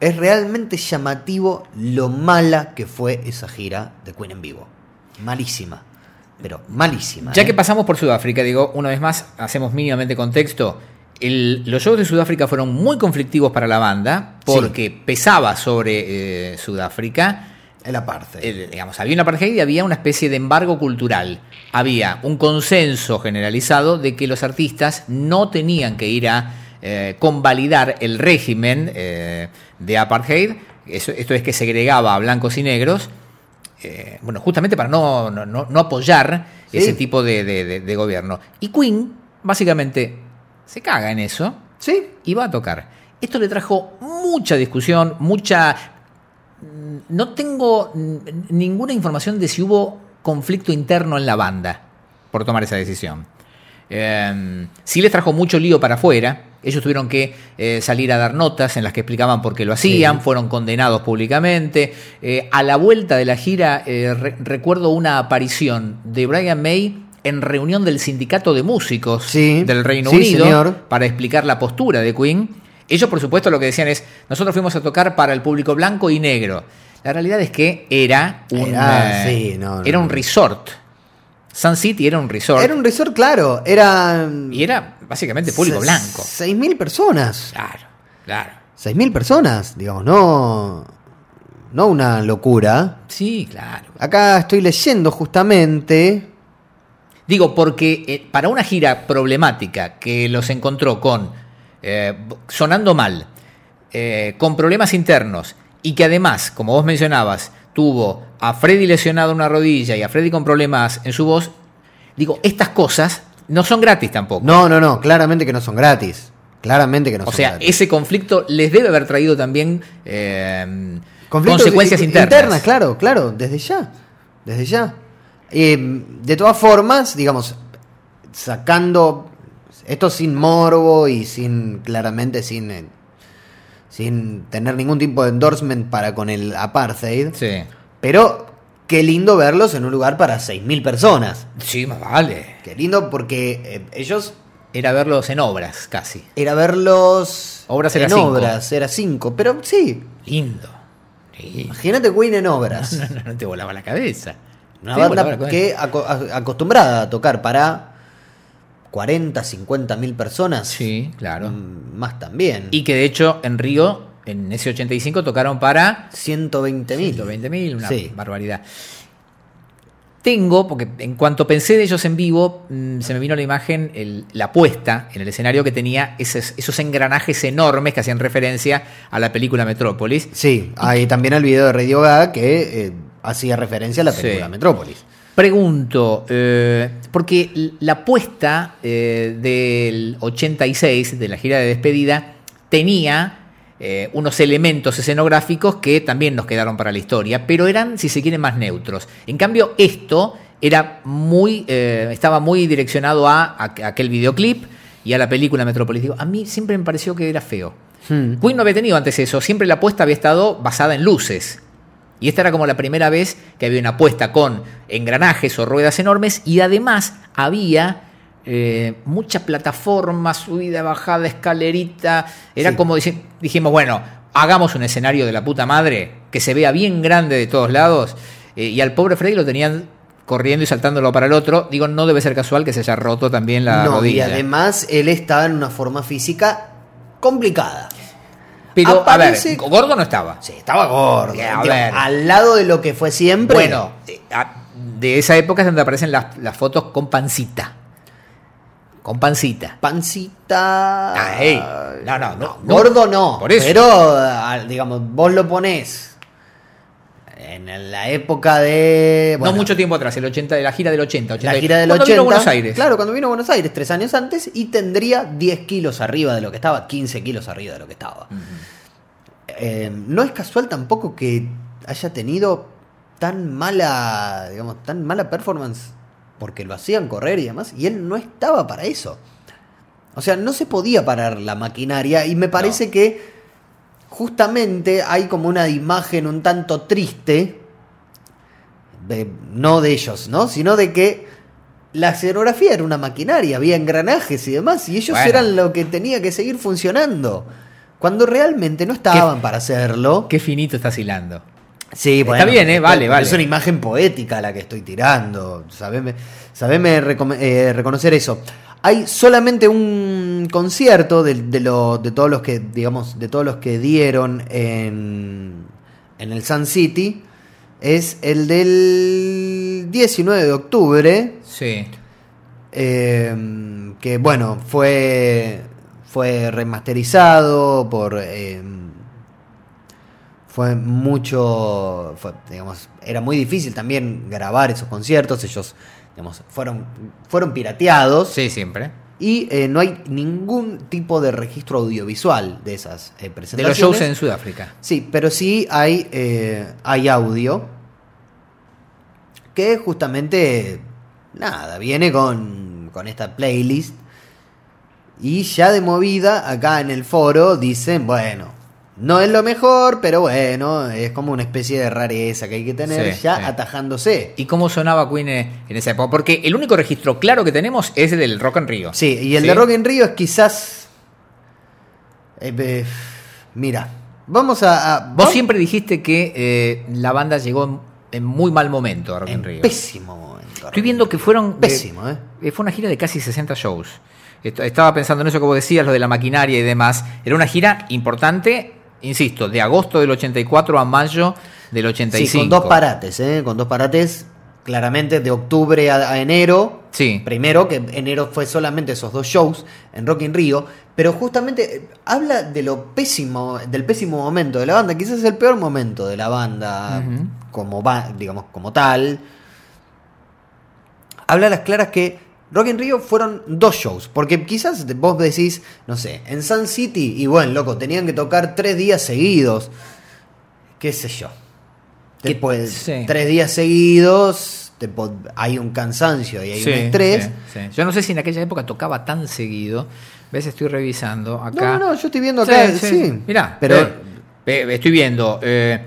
es realmente llamativo lo mala que fue esa gira de Queen en vivo. Malísima, pero malísima. Ya ¿eh? que pasamos por Sudáfrica, digo, una vez más, hacemos mínimamente contexto. El- los shows de Sudáfrica fueron muy conflictivos para la banda porque pesaba sobre eh, Sudáfrica. El aparte. Eh, digamos, había una apartheid y había una especie de embargo cultural. Había un consenso generalizado de que los artistas no tenían que ir a eh, convalidar el régimen eh, de apartheid. Eso- esto es que segregaba a blancos y negros. eh, bueno, justamente para no, no, no- no apoyar Sí. ese tipo de, de- de- de gobierno. Y Queen, básicamente, se caga en eso Sí, y va a tocar. Esto le trajo mucha discusión, mucha... No tengo ninguna información de si hubo conflicto interno en la banda por tomar esa decisión. Eh, sí les trajo mucho lío para afuera. Ellos tuvieron que eh, salir a dar notas en las que explicaban por qué lo hacían, Sí. fueron condenados públicamente. Eh, a la vuelta de la gira eh, re- recuerdo una aparición de Brian May en reunión del sindicato de músicos Sí. del Reino Sí, Unido señor. para explicar la postura de Queen. Ellos, por supuesto, lo que decían es, nosotros fuimos a tocar para el público blanco y negro. La realidad es que era un, Era, eh, sí, no, no, era un resort. Sun City era un resort. era un resort, claro. Era. Y era básicamente público blanco. 6.000 personas. Claro, claro. 6.000 personas, digamos, no. No una locura. Sí, claro. Acá estoy leyendo justamente. Digo, porque eh, para una gira problemática que los encontró con eh, sonando mal, eh, con problemas internos y que además, como vos mencionabas, tuvo a Freddy lesionado una rodilla y a Freddy con problemas en su voz, digo, estas cosas no son gratis tampoco. No, no, no, claramente que no son gratis. Claramente que no o son sea, gratis. ese conflicto les debe haber traído también eh, Conflictos consecuencias internas. claro, claro, desde ya. Desde ya. Eh, de todas formas, digamos, sacando esto sin morbo y sin, claramente, sin, eh, sin tener ningún tipo de endorsement para con el apartheid. Sí. Pero qué lindo verlos en un lugar para 6.000 personas. Sí, más vale. Qué lindo porque eh, ellos Era verlos en obras, casi. era verlos Obras era en cinco. obras, era 5, pero sí, Lindo. Sí. imagínate Queen en obras. No, no, no te volaba la cabeza. Una Te banda que aco- acostumbrada a tocar para 40, 50 mil personas. Sí, claro. mm, Más también. Y que de hecho en Río, en ese 85, tocaron para 120 mil. 120 mil, una Sí. barbaridad. Tengo, porque en cuanto pensé de ellos en vivo, mm, se me vino la imagen el- la puesta en el escenario que tenía esos, esos engranajes enormes que hacían referencia a la película Metrópolis. Sí, hay también el video de Radio Gaga que eh, hacía referencia a la Sí. película Metrópolis. Pregunto, eh, porque la puesta eh, del 86, de la gira de despedida, tenía eh, unos elementos escenográficos que también nos quedaron para la historia, pero eran, si se quiere, más neutros. En cambio, esto era muy, eh, estaba muy direccionado a, a aquel videoclip y a la película Metrópolis. Digo, a mí siempre me pareció que era feo. Hmm. Queen no había tenido antes eso, siempre la apuesta había estado basada en luces. Y esta era como la primera vez que había una apuesta con engranajes o ruedas enormes y además había eh, mucha plataforma, subida, bajada, escalerita. Era Sí. como dijimos, bueno, hagamos un escenario de la puta madre que se vea bien grande de todos lados. eh, y al pobre Freddy lo tenían corriendo y saltándolo para el otro. Digo, no debe ser casual que se haya roto también la no, y rodilla. además él estaba en una forma física complicada. Pero, aparece- a ver, gordo no estaba. Sí, estaba gordo. A Digo, ver. Al lado de lo que fue siempre. Bueno, eh, de esa época es donde aparecen las, las fotos con pancita. Con pancita. Pancita. Ay, no, no, no, no. Gordo no. Por eso. Pero, ah, digamos, vos lo ponés en la época de. bueno, no mucho tiempo atrás, el 80, de la gira del 80. 80 La gira del cuando 80. vino a Buenos Aires. Claro, cuando vino a Buenos Aires, tres años antes, y tendría 10 kilos arriba de lo que estaba, 15 kilos arriba de lo que estaba. Eh, no es casual tampoco que haya tenido tan mala, digamos, tan mala performance porque lo hacían correr y demás, y él no estaba para eso. O sea, no se podía parar la maquinaria y me parece No. que justamente hay como una imagen un tanto triste, de- no de ellos, ¿no? Sino de que la escenografía era una maquinaria, había engranajes y demás, y ellos Bueno. eran lo que tenía que seguir funcionando. Cuando realmente no estaban para hacerlo. Qué finito estás hilando. Sí, Está bien, ¿eh? Vale, vale. Es una imagen poética la que estoy tirando. Sabeme, sabeme recome- eh, reconocer eso. Hay solamente un concierto de, de, lo- de todos los que, digamos, de todos los que dieron en, en el Sun City. Es el del 19 de octubre. Sí. eh, que bueno, fue, fue remasterizado por, eh, fue mucho, fue, digamos, era muy difícil también grabar esos conciertos, ellos, digamos, fueron, fueron pirateados Sí, siempre. y eh, no hay ningún tipo de registro audiovisual de esas eh, De presentaciones. los shows en Sudáfrica. Sí, pero sí hay, eh, hay audio que justamente, nada, viene con, con esta playlist y ya de movida acá en el foro dicen, bueno, no es lo mejor, pero bueno, es como una especie de rareza que hay que tener Sí, ya sí. atajándose. ¿Y cómo sonaba Queen en esa época? Porque el único registro claro que tenemos es el del Rock en Río. Sí, y el ¿Sí? de Rock en Río es quizás... eh, eh, mira, vamos a... a- Vos vamos- siempre dijiste que eh, la banda llegó en, muy mal momento a Rock en, en Río. pésimo momento. Estoy viendo que fueron... eh, Pésimo, ¿eh? eh, Fue una gira de casi 60 shows. Est- Estaba pensando en eso que vos decías, lo de la maquinaria y demás. Era una gira importante, insisto, de agosto del 84 a mayo del 85. Sí, con dos parates, ¿eh? Con dos parates, claramente de octubre a, a enero. Sí. Primero, que enero fue solamente esos dos shows en Rock in Rio. Pero justamente eh, habla de lo pésimo, del pésimo momento de la banda. Quizás el peor momento de la banda, como va, digamos, como tal. Habla a las claras que Rock in Rio fueron dos shows. Porque quizás vos decís, no sé, en Sun City, y bueno, loco, tenían que tocar tres días seguidos. Qué sé yo. Después, sí. tres días seguidos, te hay un cansancio y hay Sí, un estrés. sí. Yo no sé si en aquella época tocaba tan seguido. ¿Ves? Estoy revisando acá. no, no, yo estoy viendo acá, sí. Mirá, pero pero estoy viendo. eh,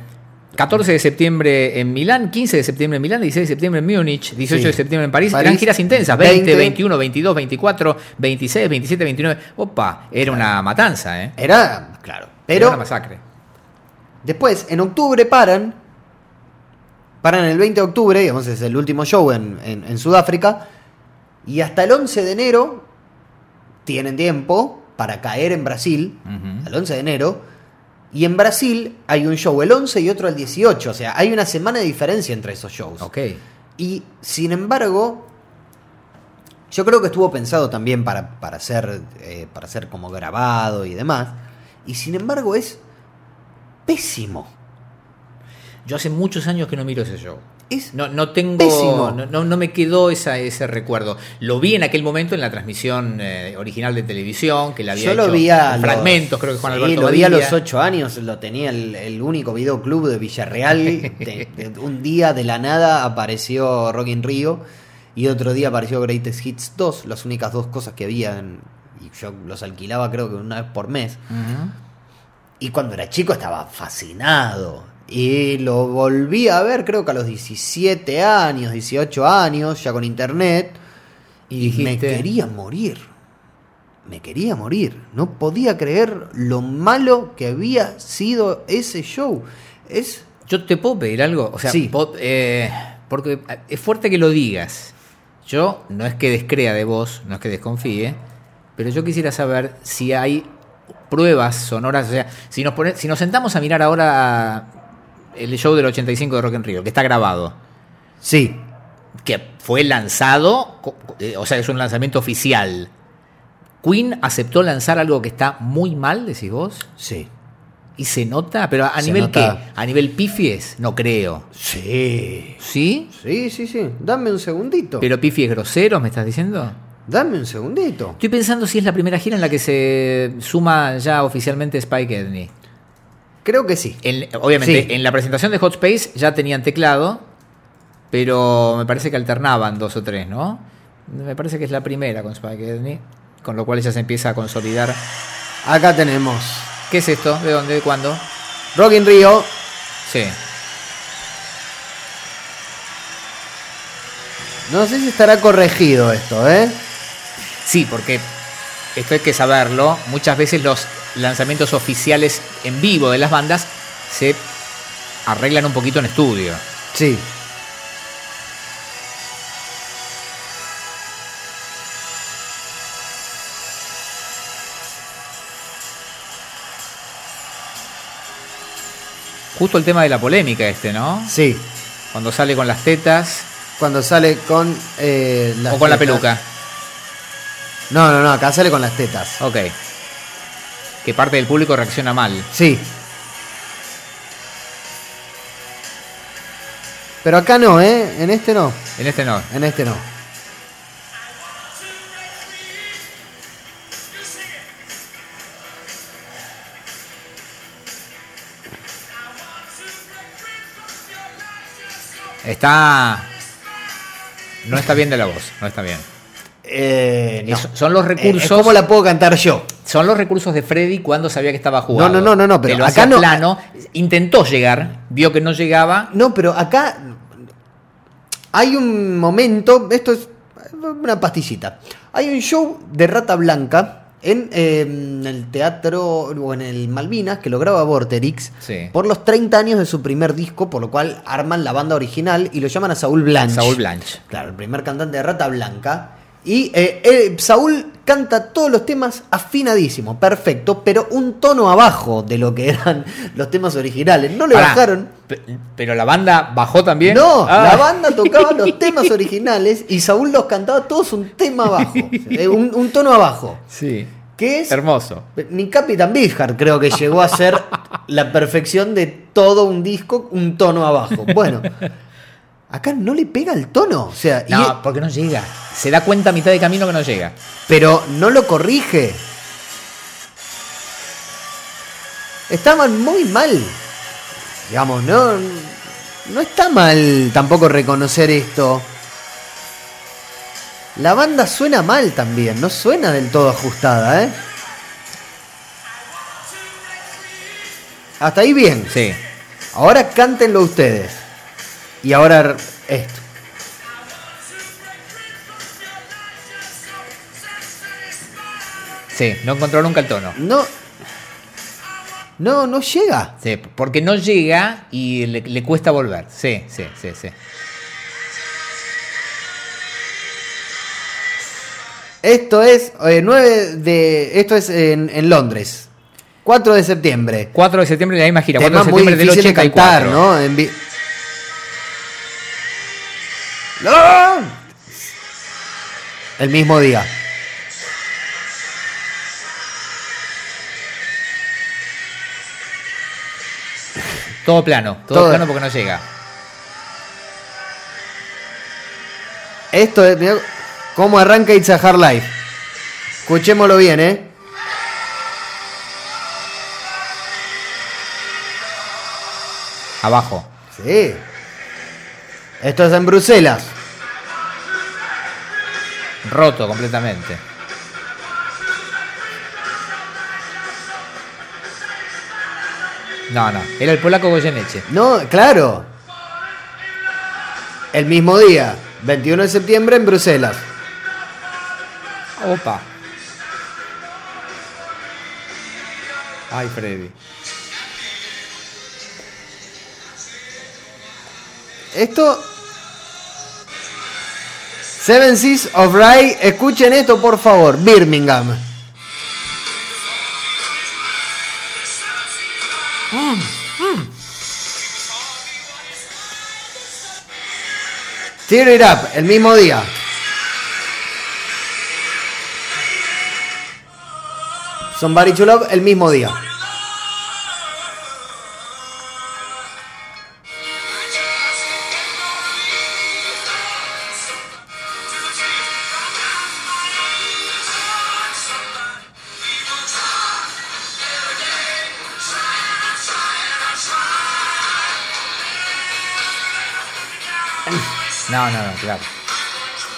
14 de septiembre en Milán, 15 de septiembre en Milán, 16 de septiembre en Múnich, 18 Sí. de septiembre en París. París, Eran giras intensas, 20, 20, 21, 22, 24, 26, 27, 29. Opa, era una matanza, ¿eh? era, claro. Era Pero una masacre. después, en octubre paran. Paran el 20 de octubre, digamos, es el último show en, en- en Sudáfrica. Y hasta el 11 de enero tienen tiempo para caer en Brasil. Ujú. Al 11 de enero. Y en Brasil hay un show el 11 y otro el 18. O sea, hay una semana de diferencia entre esos shows. Ok. Y sin embargo, yo creo que estuvo pensado también para, para, ser, eh, para ser como grabado y demás. Y sin embargo es pésimo. Yo hace muchos años que no miro ese show. Es No, no tengo. Pésimo. No, no, no me quedó esa, ese recuerdo. Lo vi en aquel momento en la transmisión eh, original de televisión, que la había Yo hecho lo vi a en los- fragmentos, creo que Juan sí, Alberto lo vi a Badilla. los ocho años, lo tenía el, el único videoclub de Villarreal. de- de- un día de la nada apareció Rock in Rio y otro día apareció Greatest Hits 2, las únicas dos cosas que había. en- y yo los alquilaba creo que una vez por mes. Y cuando era chico estaba fascinado. Y lo volví a ver creo que a los 17 años, 18 años, ya con internet. Y me quería morir. Me quería morir. No podía creer lo malo que había sido ese show. Es... Yo te puedo pedir algo. O sea, Sí. po- eh, porque es fuerte que lo digas. Yo no es que descrea de vos, no es que desconfíe, pero yo quisiera saber si hay pruebas sonoras. O sea, si nos, pone- si nos sentamos a mirar ahora el show del 85 de Rock en Rio, que está grabado, Sí. que fue lanzado, eh, o sea, es un lanzamiento oficial. Queen aceptó lanzar algo que está muy mal, decís vos, Sí. y se nota, pero a, a Se nivel nota. qué? A nivel pifies, no creo. Sí. ¿Sí? Sí, sí, sí. Dame un segundito. ¿Pero pifies groseros me estás diciendo? Dame un segundito. Estoy pensando si es la primera gira en la que se suma ya oficialmente Spike Edney. Creo que sí. En- obviamente, Sí. en la presentación de Hot Space ya tenían teclado, pero me parece que alternaban dos o tres, ¿no? Me parece que es la primera con Spike Edney, con lo cual ya se empieza a consolidar. Acá tenemos ¿Qué es esto? ¿De dónde? ¿De cuándo? Rock in Rio. Sí. No sé si estará corregido esto, ¿eh? Sí, porque esto hay que saberlo. Muchas veces los lanzamientos oficiales en vivo de las bandas se arreglan un poquito en estudio. Sí. Justo el tema de la polémica este, ¿no? Sí. Cuando sale con las tetas Cuando sale con eh, las o con la peluca. No, no, no, acá sale con las tetas. Ok. Que parte del público reacciona mal. Sí. Pero acá no, ¿eh? En este no. En este no. En este no. Está. No está bien de la voz, no está bien. Eh, no. Es- son los Eh, recursos. es como la puedo cantar yo. Son los recursos de Freddy cuando sabía que estaba jugando. No, no, no, no, pero lo acá no- plano. Intentó llegar, vio que no llegaba. No, pero acá hay un momento, esto es una pastillita. Hay un show de Rata Blanca en, eh, en el teatro o en el Malvinas que lo graba Vorterix Sí. por los 30 años de su primer disco, por lo cual arman la banda original y lo llaman a Saúl Blanche. Saúl Blanche. Claro, el primer cantante de Rata Blanca. Y eh, eh, Saúl canta todos los temas afinadísimo, perfecto, pero un tono abajo de lo que eran los temas originales. No le Pará, bajaron. pe- Pero la banda bajó también. No, Ah. la banda tocaba los temas originales y Saúl los cantaba todos un tema abajo, eh, un, un tono abajo. Sí. Que es. Hermoso. Ni Capitán Beefheart creo que llegó a ser la perfección de todo un disco, un tono abajo. Bueno, acá no le pega el tono, o sea, y- No, porque no llega. Se da cuenta a mitad de camino que no llega. pero no lo corrige. Estaban muy mal. Digamos, no, no está mal tampoco reconocer esto. La banda suena mal también, no suena del todo ajustada, ¿eh? Hasta ahí bien. Sí. Ahora cántenlo ustedes. Y ahora esto. Sí, no encontró nunca el tono. No. No, no llega. Sí, porque no llega y le, le cuesta volver. Sí, sí, sí, sí. Esto es eh, 9 de. Esto es en, en Londres. 4 de septiembre. 4 de septiembre la misma gira. 4 Tema de muy septiembre del difícil de 84. cantar, ¿no? En ¡No! El mismo día. Todo plano, todo, Todo. plano porque no llega. Esto es. mirá ¿Cómo arranca It's a Hard Life? Escuchémoslo bien, ¿eh? Abajo. Sí. Esto es en Bruselas. Roto completamente. No, no. Era el polaco Goyeneche. No, claro. El mismo día, 21 de septiembre en Bruselas. Opa. Ay, Freddy. Esto. Seven Seas of Rye, escuchen esto por favor, Birmingham. Tear It Up, el mismo día. Somebody to Love, el mismo día. No, no, no, claro.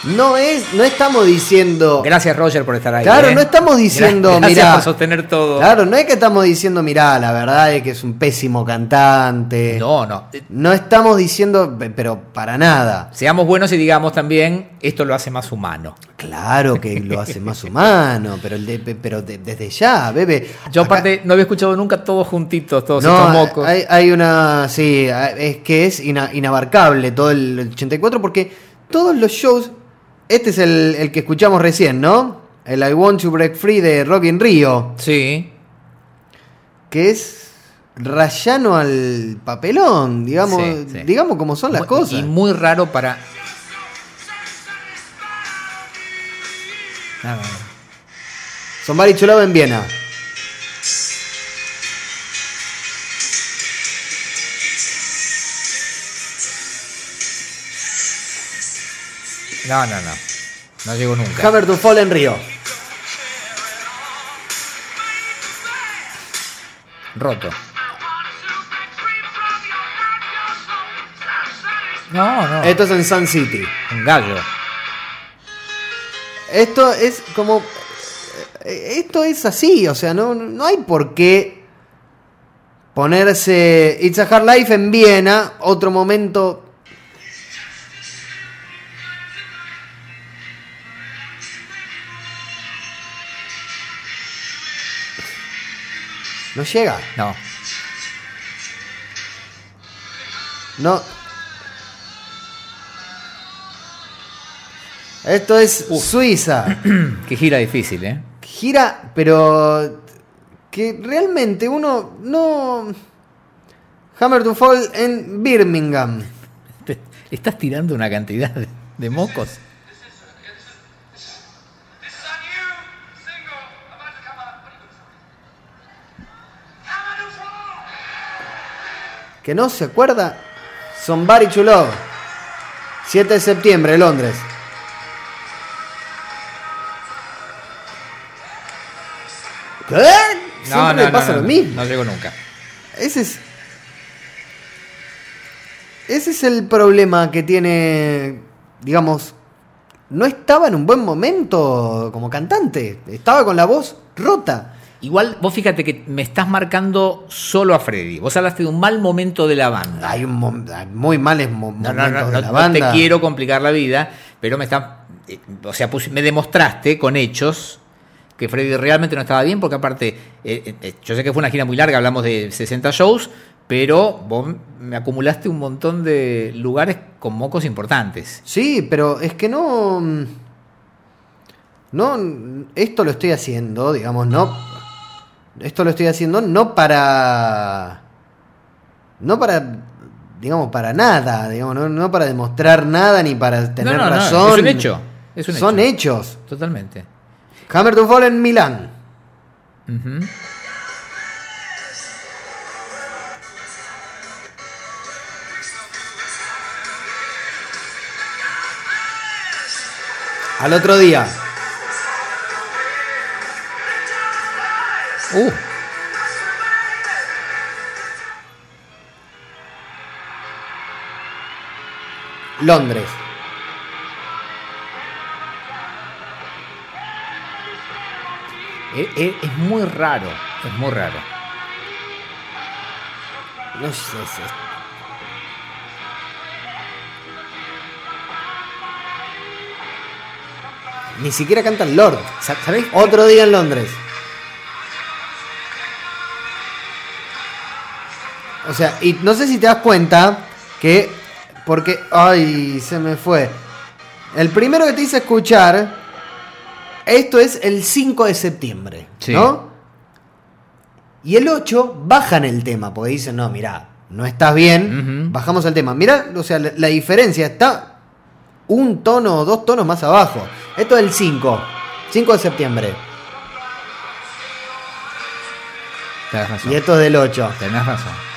No es, no estamos diciendo. Gracias, Roger, por estar ahí. Claro, ¿eh? no estamos diciendo, Gracias mirá. por sostener todo. Claro, no es que estamos diciendo, mirá, la verdad es que es un pésimo cantante. No, no. No estamos diciendo, pe- pero para nada. Seamos buenos y digamos también, esto lo hace más humano. Claro que lo hace más humano, pero, el de- pe- pero de- desde ya, bebé. Yo Acá- aparte no había escuchado nunca todos juntitos, todos estos No, mocos. hay, hay una, sí, es que es ina- inabarcable todo el 84 porque todos los shows, este es el, el que escuchamos recién, ¿no? El I Want to Break Free de Rock in Rio. Sí. que es rayano al papelón, digamos, Sí, sí. digamos como son las Muy- cosas. Y muy raro para. Somebody to Love en Viena. No, no, no. No llego nunca. Hammer to Fall en Río. Roto. No, no. Esto es en Sun City. Un gallo. Esto es como. eh, Esto es así, o sea, no, no hay por qué ponerse It's a Hard Life en Viena, otro momento. No llega, No. no. Esto es Suiza. Qué gira difícil, ¿eh? gira, pero que realmente uno no... Hammer to Fall en Birmingham. Te- estás tirando una cantidad de mocos. This is a new single about to come out. What are you doing? Hammer to Fall! Que no se acuerda. Somebody to Love. 7 de septiembre, Londres. ¿Qué? Siempre le pasa lo mismo. No llego nunca. Ese es. Ese es el problema que tiene. Digamos. No estaba en un buen momento como cantante. Estaba con la voz rota. Igual, vos fíjate que me estás marcando solo a Freddy. Vos hablaste de un mal momento de la banda. Hay un mom- hay muy males mo- No, momentos no, no, de no, la no banda. te quiero complicar la vida, pero me está. eh, O sea, me demostraste con hechos que Freddy realmente no estaba bien, porque aparte, eh, eh, yo sé que fue una gira muy larga, hablamos de 60 shows, pero vos me acumulaste un montón de lugares con mocos importantes. Sí, pero es que no. No. Esto lo estoy haciendo, digamos, no. Esto lo estoy haciendo no para. No para. Digamos, para nada, digamos, no, no para demostrar nada ni para tener no, no, razón. es un hecho, es un Son hecho. hechos. Totalmente. Hammer to Fall en Milán. Al otro día. Uh, Londres. es, es- es muy raro, es muy raro. No sé. sé. Ni siquiera canta el Lord. Sa- ¿Sabés? Otro día en Londres. O sea, y no sé si te das cuenta que. Porque. Ay, se me fue. El primero que te hice escuchar. Esto es el 5 de septiembre. Sí. ¿No? Y el 8 bajan el tema. Porque dicen, no, mira, no estás bien. Bajamos el tema. Mira, o sea, la, la diferencia está un tono o dos tonos más abajo. Esto es el 5. 5 de septiembre. Tenés razón. Y esto es del 8. Tenés razón.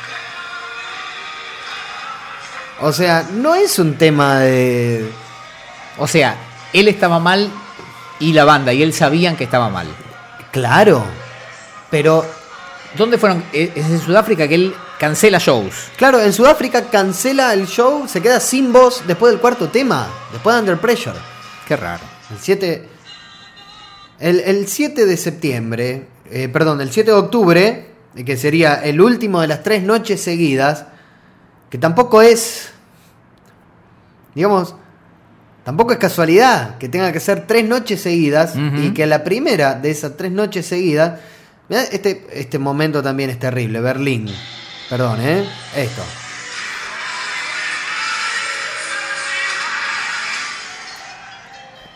O sea, no es un tema de. O sea, él estaba mal y la banda, y él sabían que estaba mal. Claro. Pero, ¿Dónde fueron? Eh, Es en Sudáfrica que él cancela shows. claro, en Sudáfrica cancela el show, se queda sin voz después del cuarto tema. Después de Under Pressure. Qué raro. El 7. El, el 7 de septiembre. eh, perdón, el 7 de octubre. eh, Que sería el último de las tres noches seguidas. Que tampoco es. Digamos. Tampoco es casualidad que tenga que ser tres noches seguidas y que la primera de esas tres noches seguidas. mirá, este, este momento también es terrible. Berlín. Perdón, ¿eh? Esto.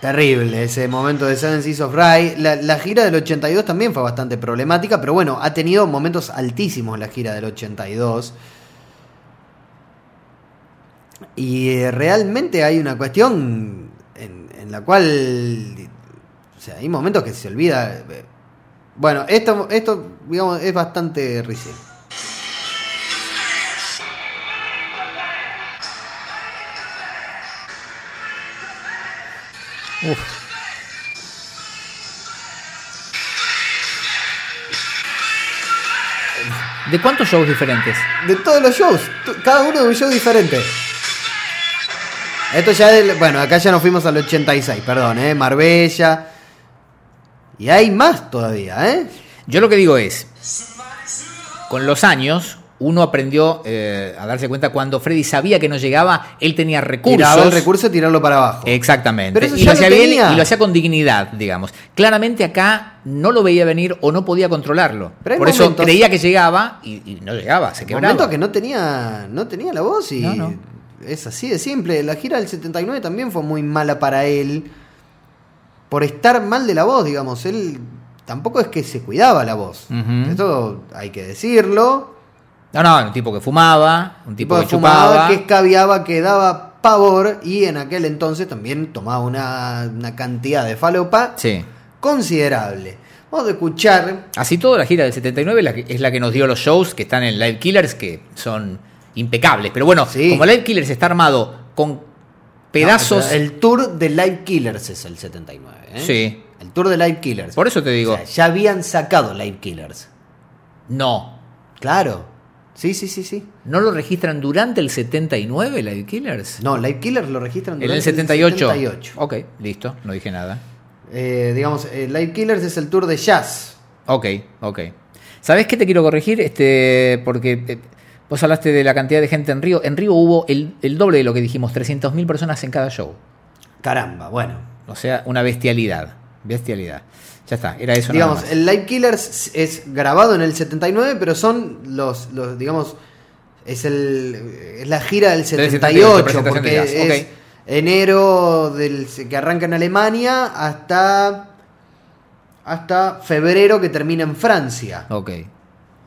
Terrible ese momento de Seven Seas of Rye. La, la gira del 82 también fue bastante problemática, pero bueno, ha tenido momentos altísimos la gira del 82. Y eh, realmente hay una cuestión en, en la cual. O sea, hay momentos que se olvida. eh, Bueno, esto, esto digamos, es bastante risible. Uf. ¿De cuántos shows diferentes? De todos los shows, cada uno de un show diferente. Esto ya del, bueno, acá ya nos fuimos al 86, perdón, eh, Marbella. Y hay más todavía, ¿eh? Yo lo que digo es, con los años, uno aprendió eh, a darse cuenta cuando Freddy sabía que no llegaba, él tenía recursos. Tiraba el recurso y tirarlo para abajo. Exactamente. Pero eso y ya lo hacía lo bien y lo hacía con dignidad, digamos. Claramente acá no lo veía venir o no podía controlarlo. Pero Por eso momentos- creía que llegaba y, y no llegaba, se quebraba. momento que no tenía, no tenía la voz y No, no. Es así de simple. La gira del 79 también fue muy mala para él por estar mal de la voz, digamos. Él tampoco es que se cuidaba la voz. Ujú. Esto hay que decirlo. No, no, un tipo que fumaba, un tipo, Tipo que fumaba, chupaba. que escabiaba, que daba pavor y en aquel entonces también tomaba una, una cantidad de falopa Sí. considerable. Vamos a escuchar Así todo, la gira del 79 la que- es la que nos dio los shows que están en Live Killers, que son impecables. Pero bueno, Sí. como Live Killers está armado con pedazos... No, el tour de Live Killers es el 79. ¿eh? Sí. El tour de Live Killers. Por eso te digo, O sea, ya habían sacado Live Killers. no. Claro. Sí, sí, sí, sí. ¿No lo registran durante el 79, Live Killers? No, Live Killers lo registran durante el 78. 78. Ok, listo, no dije nada. Eh, digamos, eh, Live Killers es el tour de jazz. Ok, ok. ¿Sabes qué te quiero corregir? Este, porque eh, vos hablaste de la cantidad de gente en Río. En Río hubo el, el doble de lo que dijimos, 300.000 personas en cada show. Caramba, bueno. O sea, una bestialidad. Bestialidad. Ya está, era eso nada Digamos, más. el Live Killers es grabado en el 79, pero son los, los digamos, es, el, es la gira del 78, 78, presentación porque de es enero del que arranca en Alemania hasta hasta febrero que termina en Francia. Ok.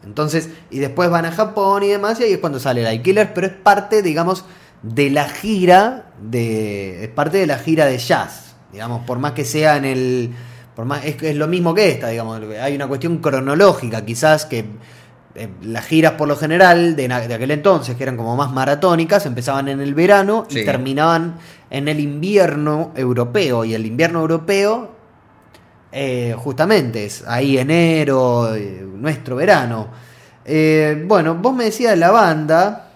Entonces, y después van a Japón y demás, y ahí es cuando sale Live Killers, pero es parte, digamos, de la gira de. Es parte de la gira de jazz. Digamos, por más que sea en el. Por más, es, es lo mismo que esta, digamos. Hay una cuestión cronológica, quizás, que eh, las giras por lo general de, aquel entonces, que eran como más maratónicas, empezaban en el verano y Sí. terminaban en el invierno europeo. Y el invierno europeo eh, justamente, es ahí enero, eh, nuestro verano. Eh, bueno, vos me decías de la banda.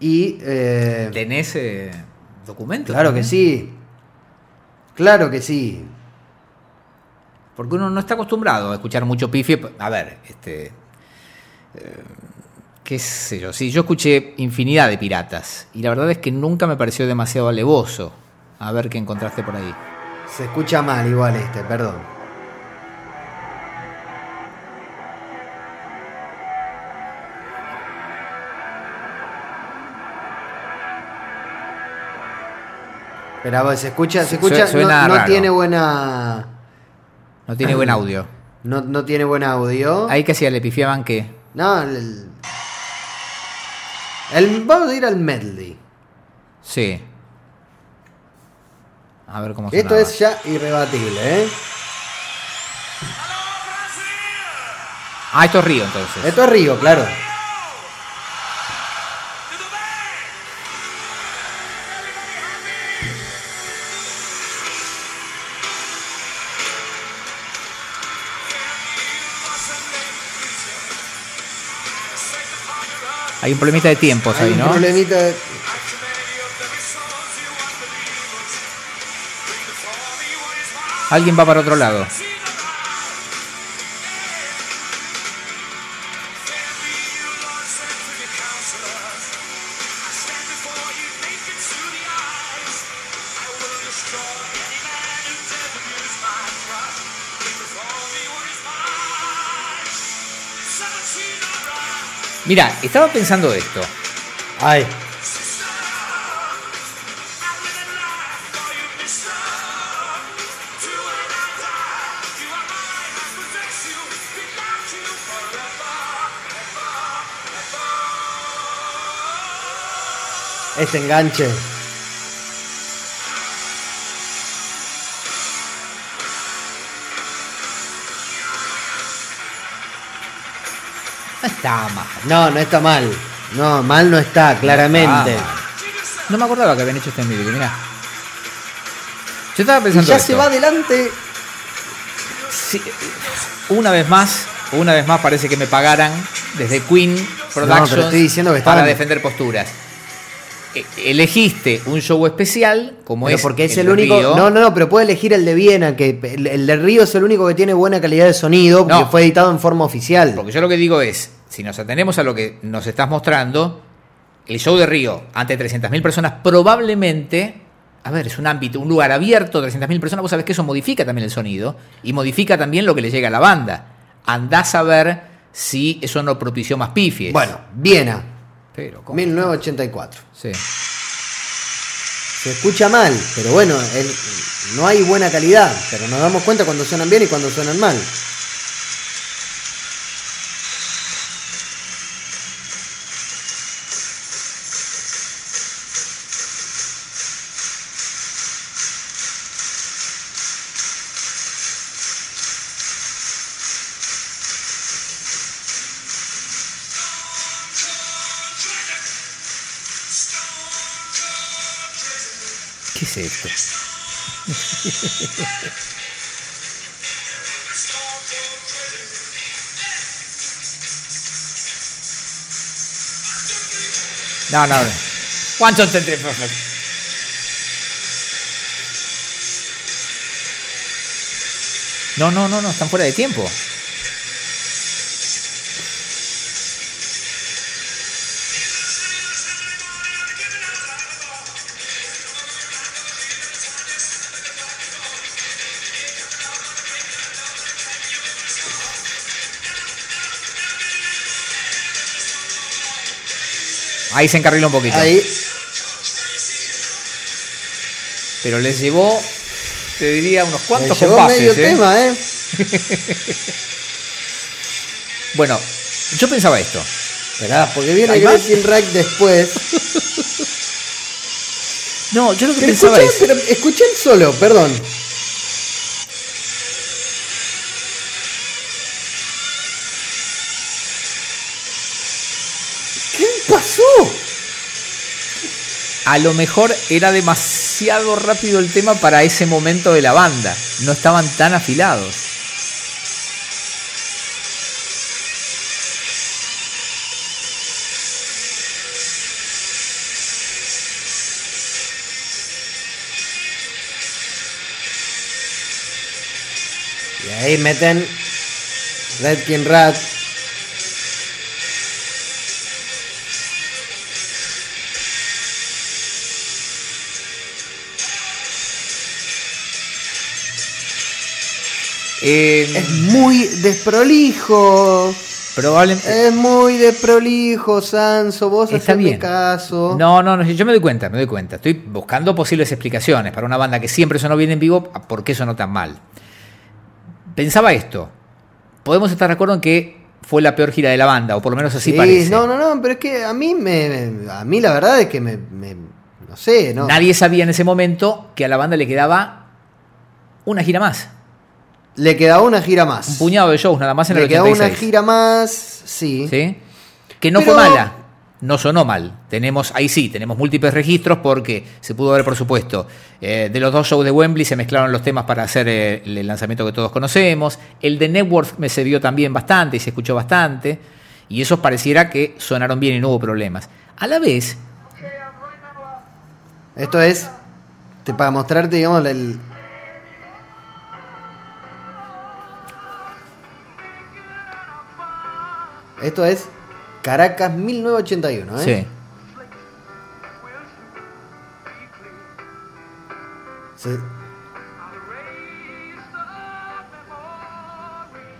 Y. ¿Tenés documento? claro que sí. Claro que sí. Porque uno no está acostumbrado a escuchar mucho pifie. A ver, este. qué sé yo. Sí, yo escuché infinidad de piratas. Y la verdad es que nunca me pareció demasiado alevoso. A ver qué encontraste por ahí. Se escucha mal igual este, perdón. Pero se escucha, se escucha, suena no, tiene buena. No tiene buen audio. No, no tiene buen audio. Ahí que hacía, le pifiaban que. No, el, el- Vamos a ir al medley. Sí. A ver cómo Esto sonaba. es ya irrebatible, ¿eh? Ah, esto es Río entonces. Esto es Río, claro. Hay un problemita de tiempos Hay ahí, un ¿no? problemita. de- Alguien va para otro lado. Mira, estaba pensando esto. Ay. Este enganche. No está mal. No, no está mal. No, mal no está, claramente. Ah, no me acordaba que habían hecho este en vivo, mira. Yo estaba Y pensando ya esto. se va adelante. Sí, una vez más, una vez más parece que me pagaran desde Queen pero Productions estoy diciendo que para estaban- defender posturas. E- Elegiste un show especial como Pero es porque es el, único. Río. No, no, no, pero puede elegir el de Viena, que el, el de Río es el único que tiene buena calidad de sonido, porque No. fue editado en forma oficial. Porque yo lo que digo es, si nos atenemos a lo que nos estás mostrando, el show de Río ante 300.000 personas probablemente, a ver, es un ámbito, un lugar abierto, 300.000 personas, vos sabés que eso modifica también el sonido y modifica también lo que le llega a la banda. Andás a ver si eso no propició más pifies. Bueno, Viena, pero ¿cómo? 1984. Sí. Se escucha mal, pero bueno, el- no hay buena calidad, pero nos damos cuenta cuando suenan bien y cuando suenan mal. Es esto? No, no. One, two, three, perfect. No, no, no, no, están fuera de tiempo. Ahí se encarriló un poquito. Ahí, Pero les llevó, te diría, unos cuantos llevó compases. medio ¿eh? tema, ¿eh? Bueno, yo pensaba esto. Esperá, porque viene. Gretchen Rack después. No, yo lo que pensaba escuché, es. pero escuché el solo, perdón. A lo mejor era demasiado rápido el tema para ese momento de la banda. No estaban tan afilados. Y ahí meten Redkin Rat. Eh, Es muy desprolijo. probablemente. Es muy desprolijo, Sanso. Vos Está bien. caso. No, no, no, yo me doy cuenta, me doy cuenta. Estoy buscando posibles explicaciones para una banda que siempre sonó bien en vivo, ¿por qué sonó tan mal? Pensaba esto. Podemos estar de acuerdo en que fue la peor gira de la banda, o por lo menos así Sí, parece. no, no, no, pero es que a mí me. A mí la verdad es que me. me- no sé, ¿no? Nadie sabía en ese momento que a la banda le quedaba una gira más. Le quedaba una gira más. Un puñado de shows nada más en Le el quedaba 86. una gira más, sí. ¿Sí? Que no Pero- fue mala. No sonó mal. Tenemos, ahí sí, tenemos múltiples registros porque se pudo ver, por supuesto, eh, de los dos shows de Wembley se mezclaron los temas para hacer eh, el lanzamiento que todos conocemos. El de Network me se vio también bastante y se escuchó bastante. Y esos pareciera que sonaron bien y no hubo problemas. A la vez, Esto es te- para mostrarte, digamos, el. Esto es Caracas 1981, ¿eh? sí. Se-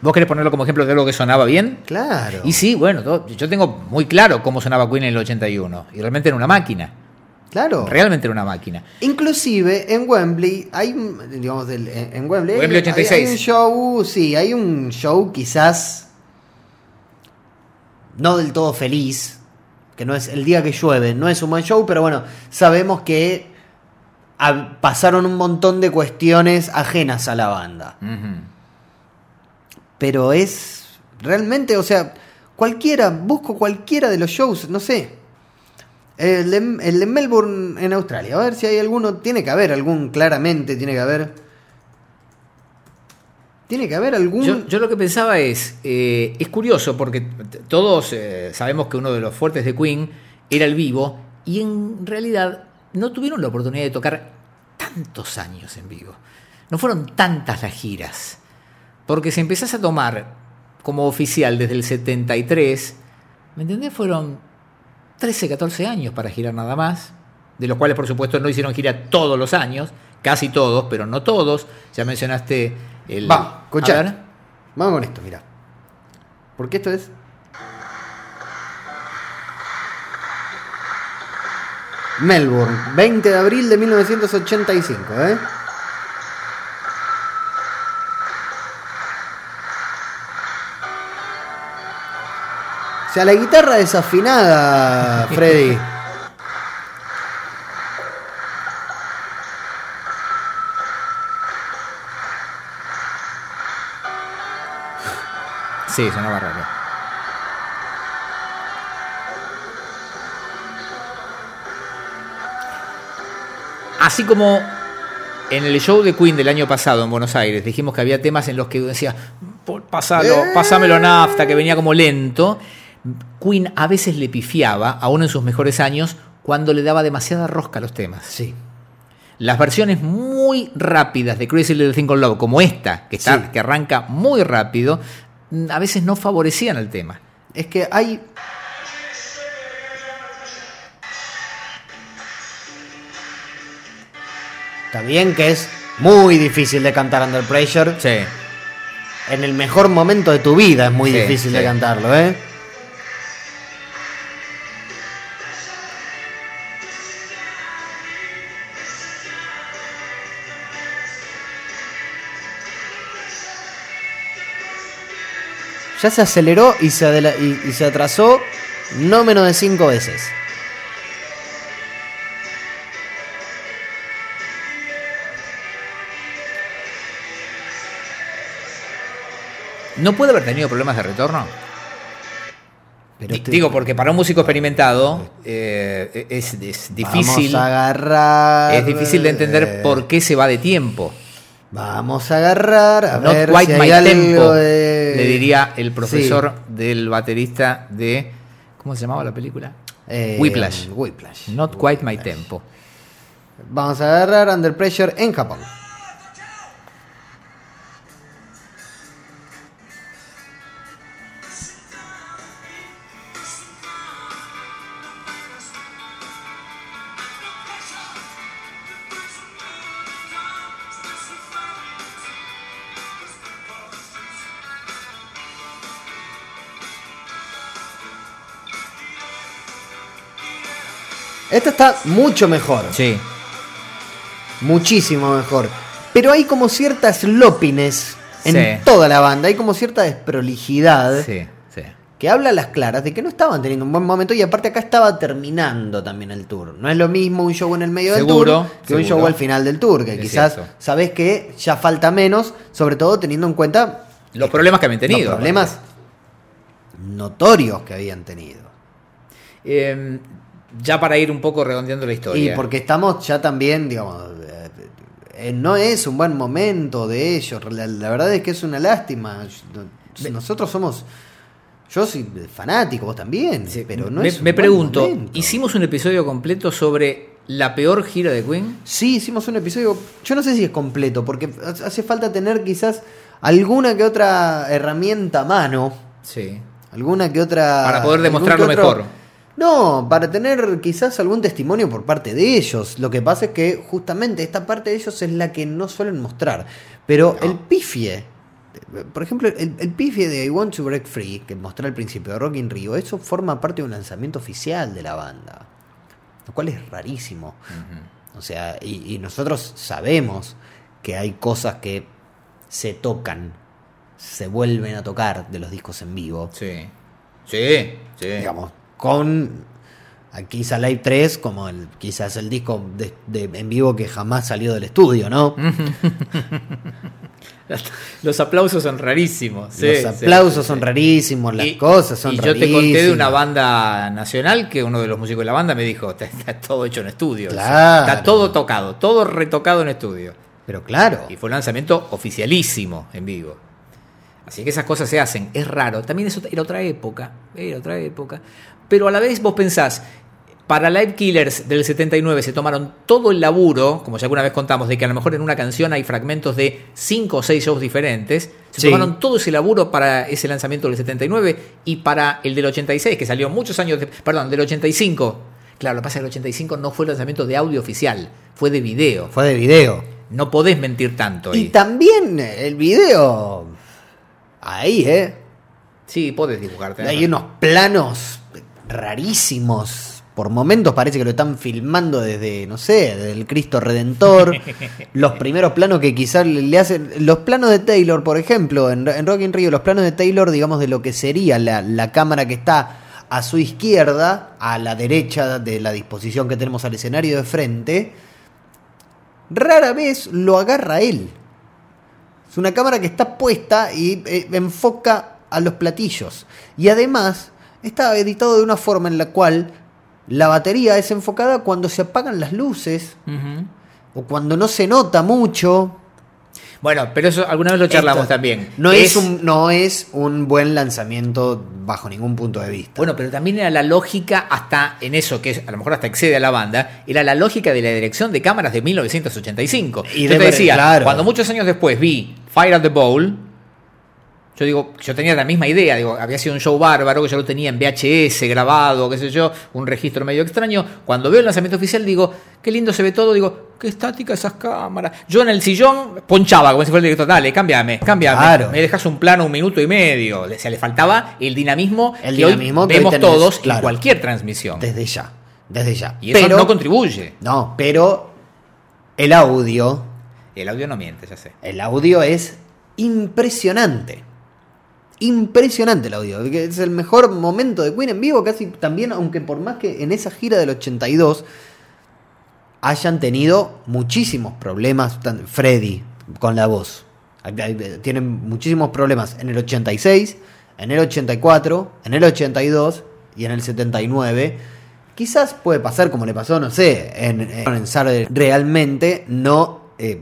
¿Vos querés ponerlo como ejemplo de algo que sonaba bien? Claro. Y sí, bueno, todo- yo tengo muy claro cómo sonaba Queen en el 81. Y realmente era una máquina. Claro. Realmente era una máquina. Inclusive en Wembley hay, digamos, en Wembley, Wembley hay- 86. Hay, un show, sí, hay un show quizás no del todo feliz, que no es el día que llueve, no es un buen show, pero bueno, sabemos que pasaron un montón de cuestiones ajenas a la banda. Pero es realmente, o sea, cualquiera, busco cualquiera de los shows, no sé. El de, el de Melbourne en Australia. A ver si hay alguno. Tiene que haber algún, claramente, tiene que haber. Tiene que haber algún. Yo, lo que pensaba es, eh, es curioso porque todos eh, sabemos que uno de los fuertes de Queen era el vivo y en realidad no tuvieron la oportunidad de tocar tantos años en vivo. No fueron tantas las giras. Porque si empezás a tomar como oficial desde el 73, ¿me entendés? Fueron 13, 14 años para girar nada más, de los cuales por supuesto no hicieron gira todos los años, casi todos, pero no todos. Ya mencionaste el... Va, escuchá. Vamos con esto, mira. Porque esto es. Melbourne, 20 de abril de 1985, ¿eh? O sea, la guitarra desafinada, Freddy. Sí, sonaba raro. Así como en el show de Queen del año pasado en Buenos Aires dijimos que había temas en los que decía, "Por- pasalo, Eh. pásamelo nafta, que venía como lento. Queen a veces le pifiaba, aún en sus mejores años, cuando le daba demasiada rosca a los temas. Sí. Las versiones muy rápidas de Crazy Little Thing Called Love, como esta, que, está, Sí. que arranca muy rápido, a veces no favorecían al tema. Es que hay. Está bien que es muy difícil de cantar Under Pressure. Sí. En el mejor momento de tu vida es muy Sí, difícil de cantarlo, ¿eh? Ya se aceleró y se, y- y se atrasó no menos de cinco veces. ¿No puede haber tenido problemas de retorno? Pero este- Digo, porque para un músico experimentado eh, es, es difícil. Vamos a agarrar. Es difícil de entender eh, por qué se va de tiempo. Vamos a agarrar. A Not ver quite si hay my algo tempo, de- le diría el Sí. profesor del baterista de. ¿Cómo se llamaba la película? Eh, Whiplash. Whiplash. Not quite my tempo. Vamos a agarrar Under Pressure en Japón. Esta está mucho mejor. Sí. Muchísimo mejor. Pero hay como cierta sloppiness en Sí. toda la banda. Hay como cierta desprolijidad Sí, sí. que habla a las claras de que no estaban teniendo un buen momento y aparte acá estaba terminando también el tour. No es lo mismo un show en el medio Seguro, del tour que un show al final del tour, que Es quizás cierto. sabes que ya falta menos, sobre todo teniendo en cuenta Los problemas que habían tenido. los problemas notorios que habían tenido. Eh, ya para ir un poco redondeando la Y historia. porque estamos ya también, digamos, eh, no es un buen momento de ellos. La, la verdad es que es una lástima. Nosotros somos, yo soy fanático, vos también, Sí, pero no me, es un me pregunto, momento. ¿hicimos un episodio completo sobre la peor gira de Queen? Sí, hicimos un episodio. Yo no sé si es completo, porque hace falta tener quizás alguna que otra herramienta a mano. Sí. Alguna que otra. Para poder demostrarlo mejor. No, para tener quizás algún testimonio por parte de ellos. Lo que pasa es que justamente esta parte de ellos es la que no suelen mostrar. Pero el pifie, por ejemplo, el, el pifie de I Want to Break Free, que mostré al principio de Rock in Rio, eso forma parte de un lanzamiento oficial de la banda. Lo cual es rarísimo. O sea, y, y nosotros sabemos que hay cosas que se tocan, se vuelven a tocar de los discos en vivo Sí. Sí, sí. digamos, con Quizá Live 3 como el, quizás el disco de, de- en vivo que jamás salió del estudio, ¿no? Los aplausos son rarísimos. sí, Los aplausos sí, son rarísimos, las Y- cosas son Y yo te conté de rarísimas. una banda nacional que uno de los músicos de la banda me dijo, está, está todo hecho en estudio. Claro. Está todo tocado, todo retocado en estudio. Pero claro, Y fue un lanzamiento oficialísimo en vivo. Así que esas cosas se hacen. Es raro. También eso era otra época. Era otra época. Pero a la vez vos pensás, para Live Killers del 79 se tomaron todo el laburo, como ya alguna vez contamos, de que a lo mejor en una canción hay fragmentos de 5 o 6 shows diferentes. Se Sí. tomaron todo ese laburo para ese lanzamiento del 79 y para el del 86, que salió muchos años de, Perdón, del 85. Claro, lo que pasa es que el 85 no fue el lanzamiento de audio oficial, fue de video. fue de video. No podés mentir tanto ahí. Y también el video, ahí, ¿eh? Sí, podés dibujarte. Hay unos planos rarísimos. Por momentos parece que lo están filmando desde, no sé, desde el Cristo Redentor. los primeros planos que quizás le hacen. Los planos de Taylor, por ejemplo, en, en Rock in Rio, los planos de Taylor, digamos, de lo que sería la, la cámara que está a su izquierda, a la derecha de la disposición que tenemos al escenario de frente, rara vez lo agarra él. Es una cámara que está puesta y eh, enfoca a los platillos. Y además está editado de una forma en la cual la batería es enfocada cuando se apagan las luces o cuando no se nota mucho. Bueno, pero eso alguna vez lo charlamos Esto también. No es, un, no es un buen lanzamiento bajo ningún punto de vista. Bueno, pero también era la lógica hasta en eso, que es, a lo mejor hasta excede a la banda, era la lógica de la dirección de cámaras de 1985. Y yo de te decía, claro. cuando muchos años después vi Fire at the Bowl, yo digo, yo tenía la misma idea, digo, había sido un show bárbaro que yo lo tenía en VHS grabado, qué sé yo, un registro medio extraño. Cuando veo el lanzamiento oficial digo, qué lindo se ve todo, digo, qué estática esas cámaras. Yo en el sillón ponchaba como si fuera el director, dale, cámbiame, cámbiame. Claro. Me dejas un plano un minuto y medio. O sea, le faltaba el dinamismo El que dinamismo hoy que hoy vemos tenés, todos claro. en cualquier transmisión. Desde ya. Desde ya. Y eso pero, no contribuye. no, pero el audio. El audio no miente, ya sé. El audio es impresionante. Impresionante el audio. Es el mejor momento de Queen en vivo, casi también, aunque por más que en esa gira del 82 hayan tenido muchísimos problemas, Freddy, con la voz. Tienen muchísimos problemas en el 86, en el 84, en el 82 y en el 79. Quizás puede pasar como le pasó, no sé, en. Realmente no eh,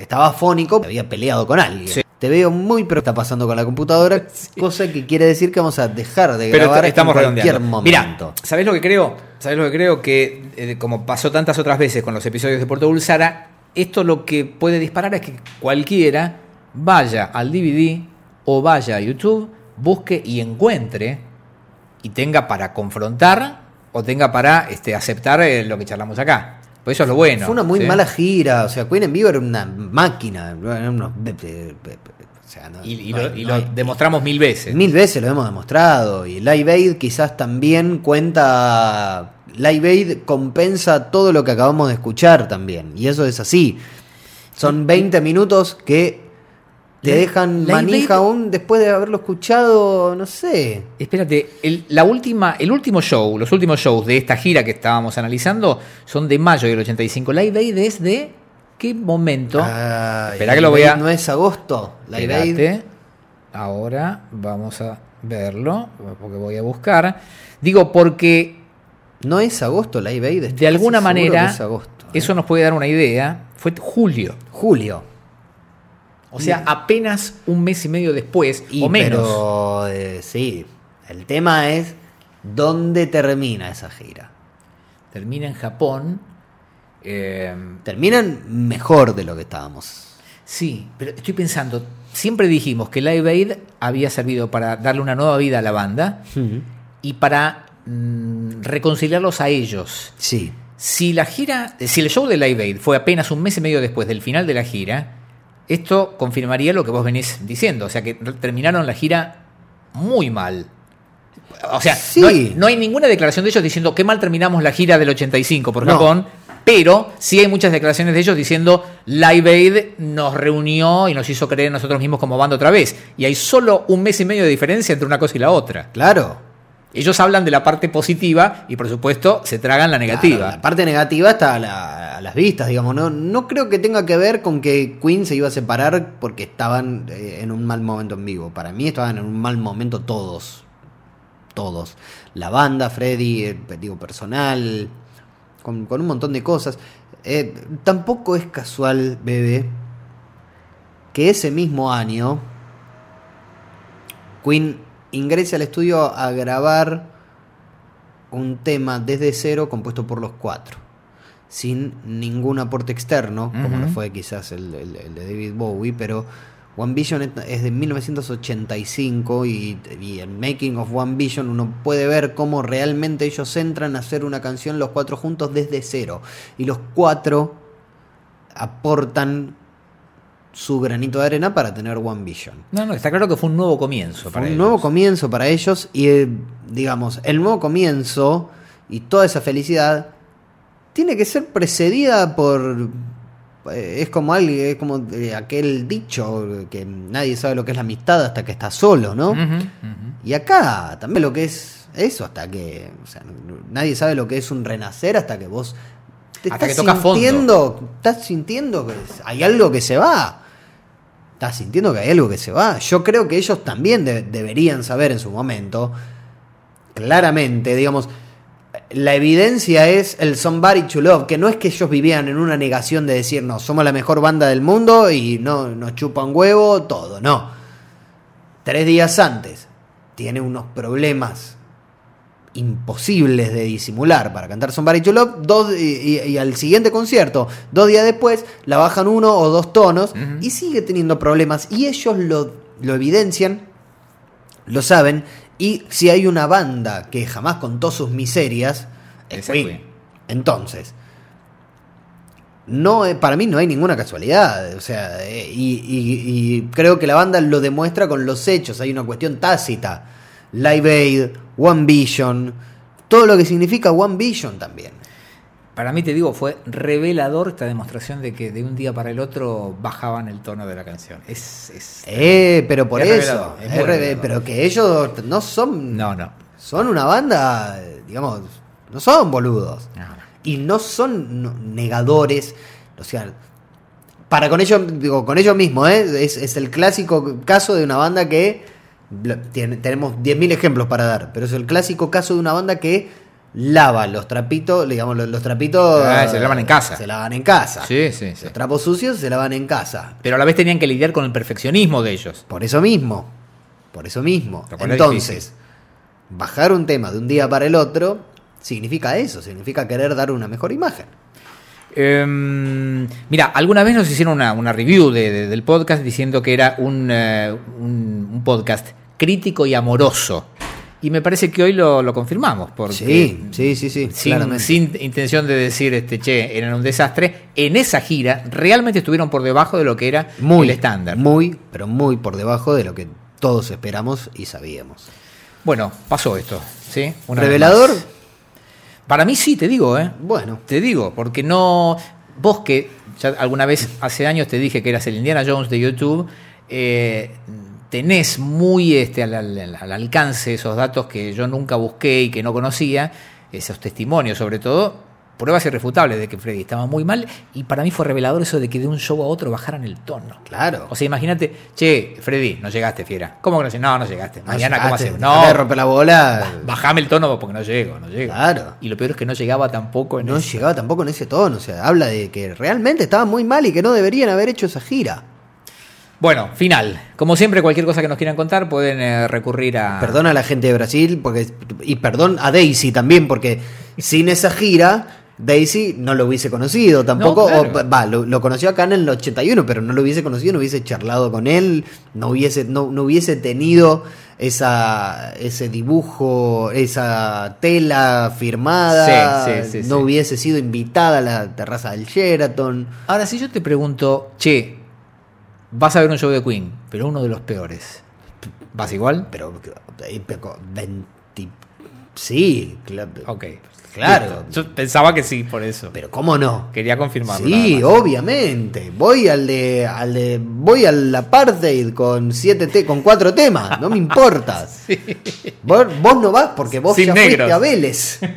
estaba fónico, había peleado con alguien. Sí. Te veo muy pero está pasando con la computadora, cosa que quiere decir que vamos a dejar de Pero grabar estamos en cualquier redondeando. momento. Mira, ¿sabés lo que creo? ¿Sabés lo que creo? Que eh, como pasó tantas otras veces con los episodios de Puerto Bulsara, esto lo que puede disparar es que cualquiera vaya al DVD o vaya a YouTube, busque y encuentre y tenga para confrontar o tenga para este, aceptar eh, lo que charlamos acá. Pues eso es lo bueno. Fue una muy ¿sí? mala gira, o sea, Queen en vivo era una máquina, eran unos- o sea, no- Y, y no lo, y demostramos mil veces. Mil veces lo hemos demostrado. Y Live Aid quizás también cuenta. Live Aid compensa todo lo que acabamos de escuchar también. Y eso es así. Son 20 minutos que te dejan Live manija aún después de haberlo escuchado, no sé. Espérate, el, la última, el último show, los últimos shows de esta gira que estábamos analizando son de mayo del 85. Live Aid es de qué momento? Ay, Espera que lo voy a- No es agosto. Aid. Espérate. Ahora vamos a verlo, porque voy a buscar. Digo, porque No es agosto Live Aid. estoy de alguna manera que es agosto, ¿eh? eso nos puede dar una idea. Fue julio. Julio. O sea, apenas un mes y medio después, Y, o menos. Pero eh, sí, el tema es dónde termina esa gira. Termina en Japón. eh, Terminan mejor de lo que estábamos. Sí, pero estoy pensando, siempre dijimos que Live Aid había servido para darle una nueva vida a la banda y para mm, reconciliarlos a ellos. Sí. Si la gira, si el show de Live Aid fue apenas un mes y medio después del final de la gira, esto confirmaría lo que vos venís diciendo, o sea que terminaron la gira muy mal. O sea, Sí. no, hay, no hay ninguna declaración de ellos diciendo qué mal terminamos la gira del 85 por No. Japón, pero sí hay muchas declaraciones de ellos diciendo Live Aid nos reunió y nos hizo creer nosotros mismos como banda otra vez. Y hay solo un mes y medio de diferencia entre una cosa y la otra. Claro. Ellos hablan de la parte positiva y por supuesto se tragan la negativa. Claro, la parte negativa está a, la- a las vistas, digamos. No, no creo que tenga que ver con que Queen se iba a separar porque estaban eh, en un mal momento en vivo. Para mí estaban en un mal momento todos. Todos. La banda, Freddy, eh, digo, personal, con, con un montón de cosas. Eh, tampoco es casual, bebé, que ese mismo año Queen ingrese al estudio a grabar un tema desde cero compuesto por los cuatro, sin ningún aporte externo, como lo fue quizás el, el- el de David Bowie, pero One Vision es- de 1985 y, y en Making of One Vision uno puede ver cómo realmente ellos entran a hacer una canción los cuatro juntos desde cero y los cuatro aportan su granito de arena para tener One Vision. No, no, está claro que fue un nuevo comienzo Fue para un ellos. nuevo comienzo para ellos y, eh, digamos, el nuevo comienzo y toda esa felicidad tiene que ser precedida por... eh, Es como, alguien, es como eh, aquel dicho que nadie sabe lo que es la amistad hasta que está solo, ¿no? Y acá también lo que es eso, hasta que... O sea, no- nadie sabe lo que es un renacer hasta que vos... Te Hasta estás que fondo. sintiendo, estás sintiendo que hay algo que se va. Estás sintiendo que hay algo que se va. Yo creo que ellos también de- deberían saber en su momento, claramente, digamos, la evidencia es el Somebody to Love, que no es que ellos vivían en una negación de decir, no, somos la mejor banda del mundo y no nos chupan huevo, todo, no. Tres días antes, tiene unos problemas imposibles de disimular para cantar Somebody to Love, dos, y, y- y al siguiente concierto, dos días después, la bajan uno o dos tonos y sigue teniendo problemas y ellos lo, lo evidencian, lo saben, y si hay una banda que jamás contó sus miserias, es Esa Queen. Queen. Entonces, no, eh, para mí no hay ninguna casualidad. O sea, eh, y, y- y creo que la banda lo demuestra con los hechos. Hay una cuestión tácita. Live Aid, One Vision, todo lo que significa One Vision también. Para mí, te digo, fue revelador esta demostración de que de un día para el otro bajaban el tono de la canción. Es. es- Eh, pero por Es eso. es es pero que ellos no son. No, no. Son una banda, digamos, no son boludos. No, no. Y no son negadores. O sea, para con ellos, digo, con ellos mismos, ¿eh? es, es el clásico caso de una banda que. Tiene- tenemos 10.000 ejemplos para dar, pero es el clásico caso de una banda que lava los trapitos, digamos, los, los trapitos. Ah, se lavan en casa. Se lavan en casa. Sí, sí, sí. Los trapos sucios se lavan en casa. Pero a la vez tenían que lidiar con el perfeccionismo de ellos. Por eso mismo. Por eso mismo. Entonces, bajar un tema de un día para el otro significa eso, significa querer dar una mejor imagen. Em, mira, alguna vez nos hicieron una, una review de- de- del podcast diciendo que era un, eh, un- un podcast crítico y amoroso. Y me parece que hoy lo, lo confirmamos. Porque Sí, sí, sí, sí, Sin, intención de decir, este, che, eran un desastre. En esa gira realmente estuvieron por debajo de lo que era Muy el estándar. Muy, pero muy por debajo de lo que todos esperamos y sabíamos. Bueno, pasó esto. ¿sí? Una ¿Revelador? Para mí sí, te digo, ¿eh? Bueno, Te digo, porque no. Vos que ya alguna vez hace años te dije que eras el Indiana Jones de YouTube, eh, tenés muy este, al, al- al alcance esos datos que yo nunca busqué y que no conocía, esos testimonios sobre todo, pruebas irrefutables de que Freddy estaba muy mal y para mí fue revelador eso de que de un show a otro bajaran el tono. claro. O sea, imagínate, che, Freddy, no llegaste, fiera. ¿Cómo que no llegaste? No, no llegaste. Mañana, ¿cómo hacemos? No. No, rompe la bola. bajame el tono porque no llego, no llego. Claro. Y lo peor es que no llegaba tampoco en No ese- llegaba tampoco en ese tono. O sea, habla de que realmente estaban muy mal y que no deberían haber hecho esa gira. Bueno, final. Como siempre, cualquier cosa que nos quieran contar pueden eh, recurrir a. Perdón a la gente de Brasil porque y perdón a Daisy también porque sin esa gira Daisy no lo hubiese conocido tampoco. No, o, claro. va, lo, lo conoció acá en el 81, pero no lo hubiese conocido, no hubiese charlado con él, no hubiese, no, no hubiese tenido esa, ese dibujo, esa tela firmada, Sí, sí, sí, no hubiese sido invitada a la terraza del Sheraton. Ahora, si yo te pregunto, che, vas a ver un show de Queen, pero uno de los peores. ¿Vas igual? Pero eh, pero 20 Sí, cla- Ok. Claro. Listo. Yo pensaba que sí, por eso. pero ¿cómo no? Quería confirmarlo. Sí, obviamente. Voy al de, al de, voy al apartheid con siete te- con cuatro temas, no me importa. Vos, vos no vas porque vos Sin ya negros. fuiste a Vélez.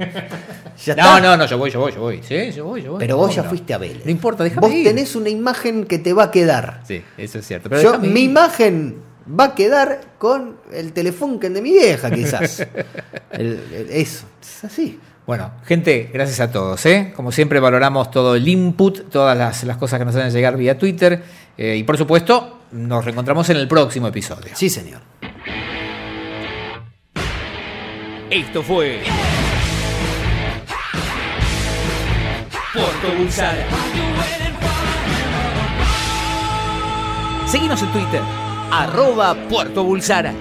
Ya No, está. no, no, yo voy, yo voy, yo voy. Sí, yo voy, yo voy. Pero vos ¿Cómo ya no? fuiste a Vélez. No importa, déjame Vos ir. tenés una imagen que te va a quedar. Sí, eso es cierto. Pero Yo, mi ir. imagen va a quedar con el telefunken de mi vieja, quizás. El- el- eso, es así. Bueno, gente, gracias a todos. ¿eh? Como siempre, valoramos todo el input, todas las, las cosas que nos hacen llegar vía Twitter. eh, y por supuesto, nos reencontramos en el próximo episodio. Sí, señor. Esto fue Puerto Bulsara. Seguimos en Twitter, arroba Puerto Bulsara.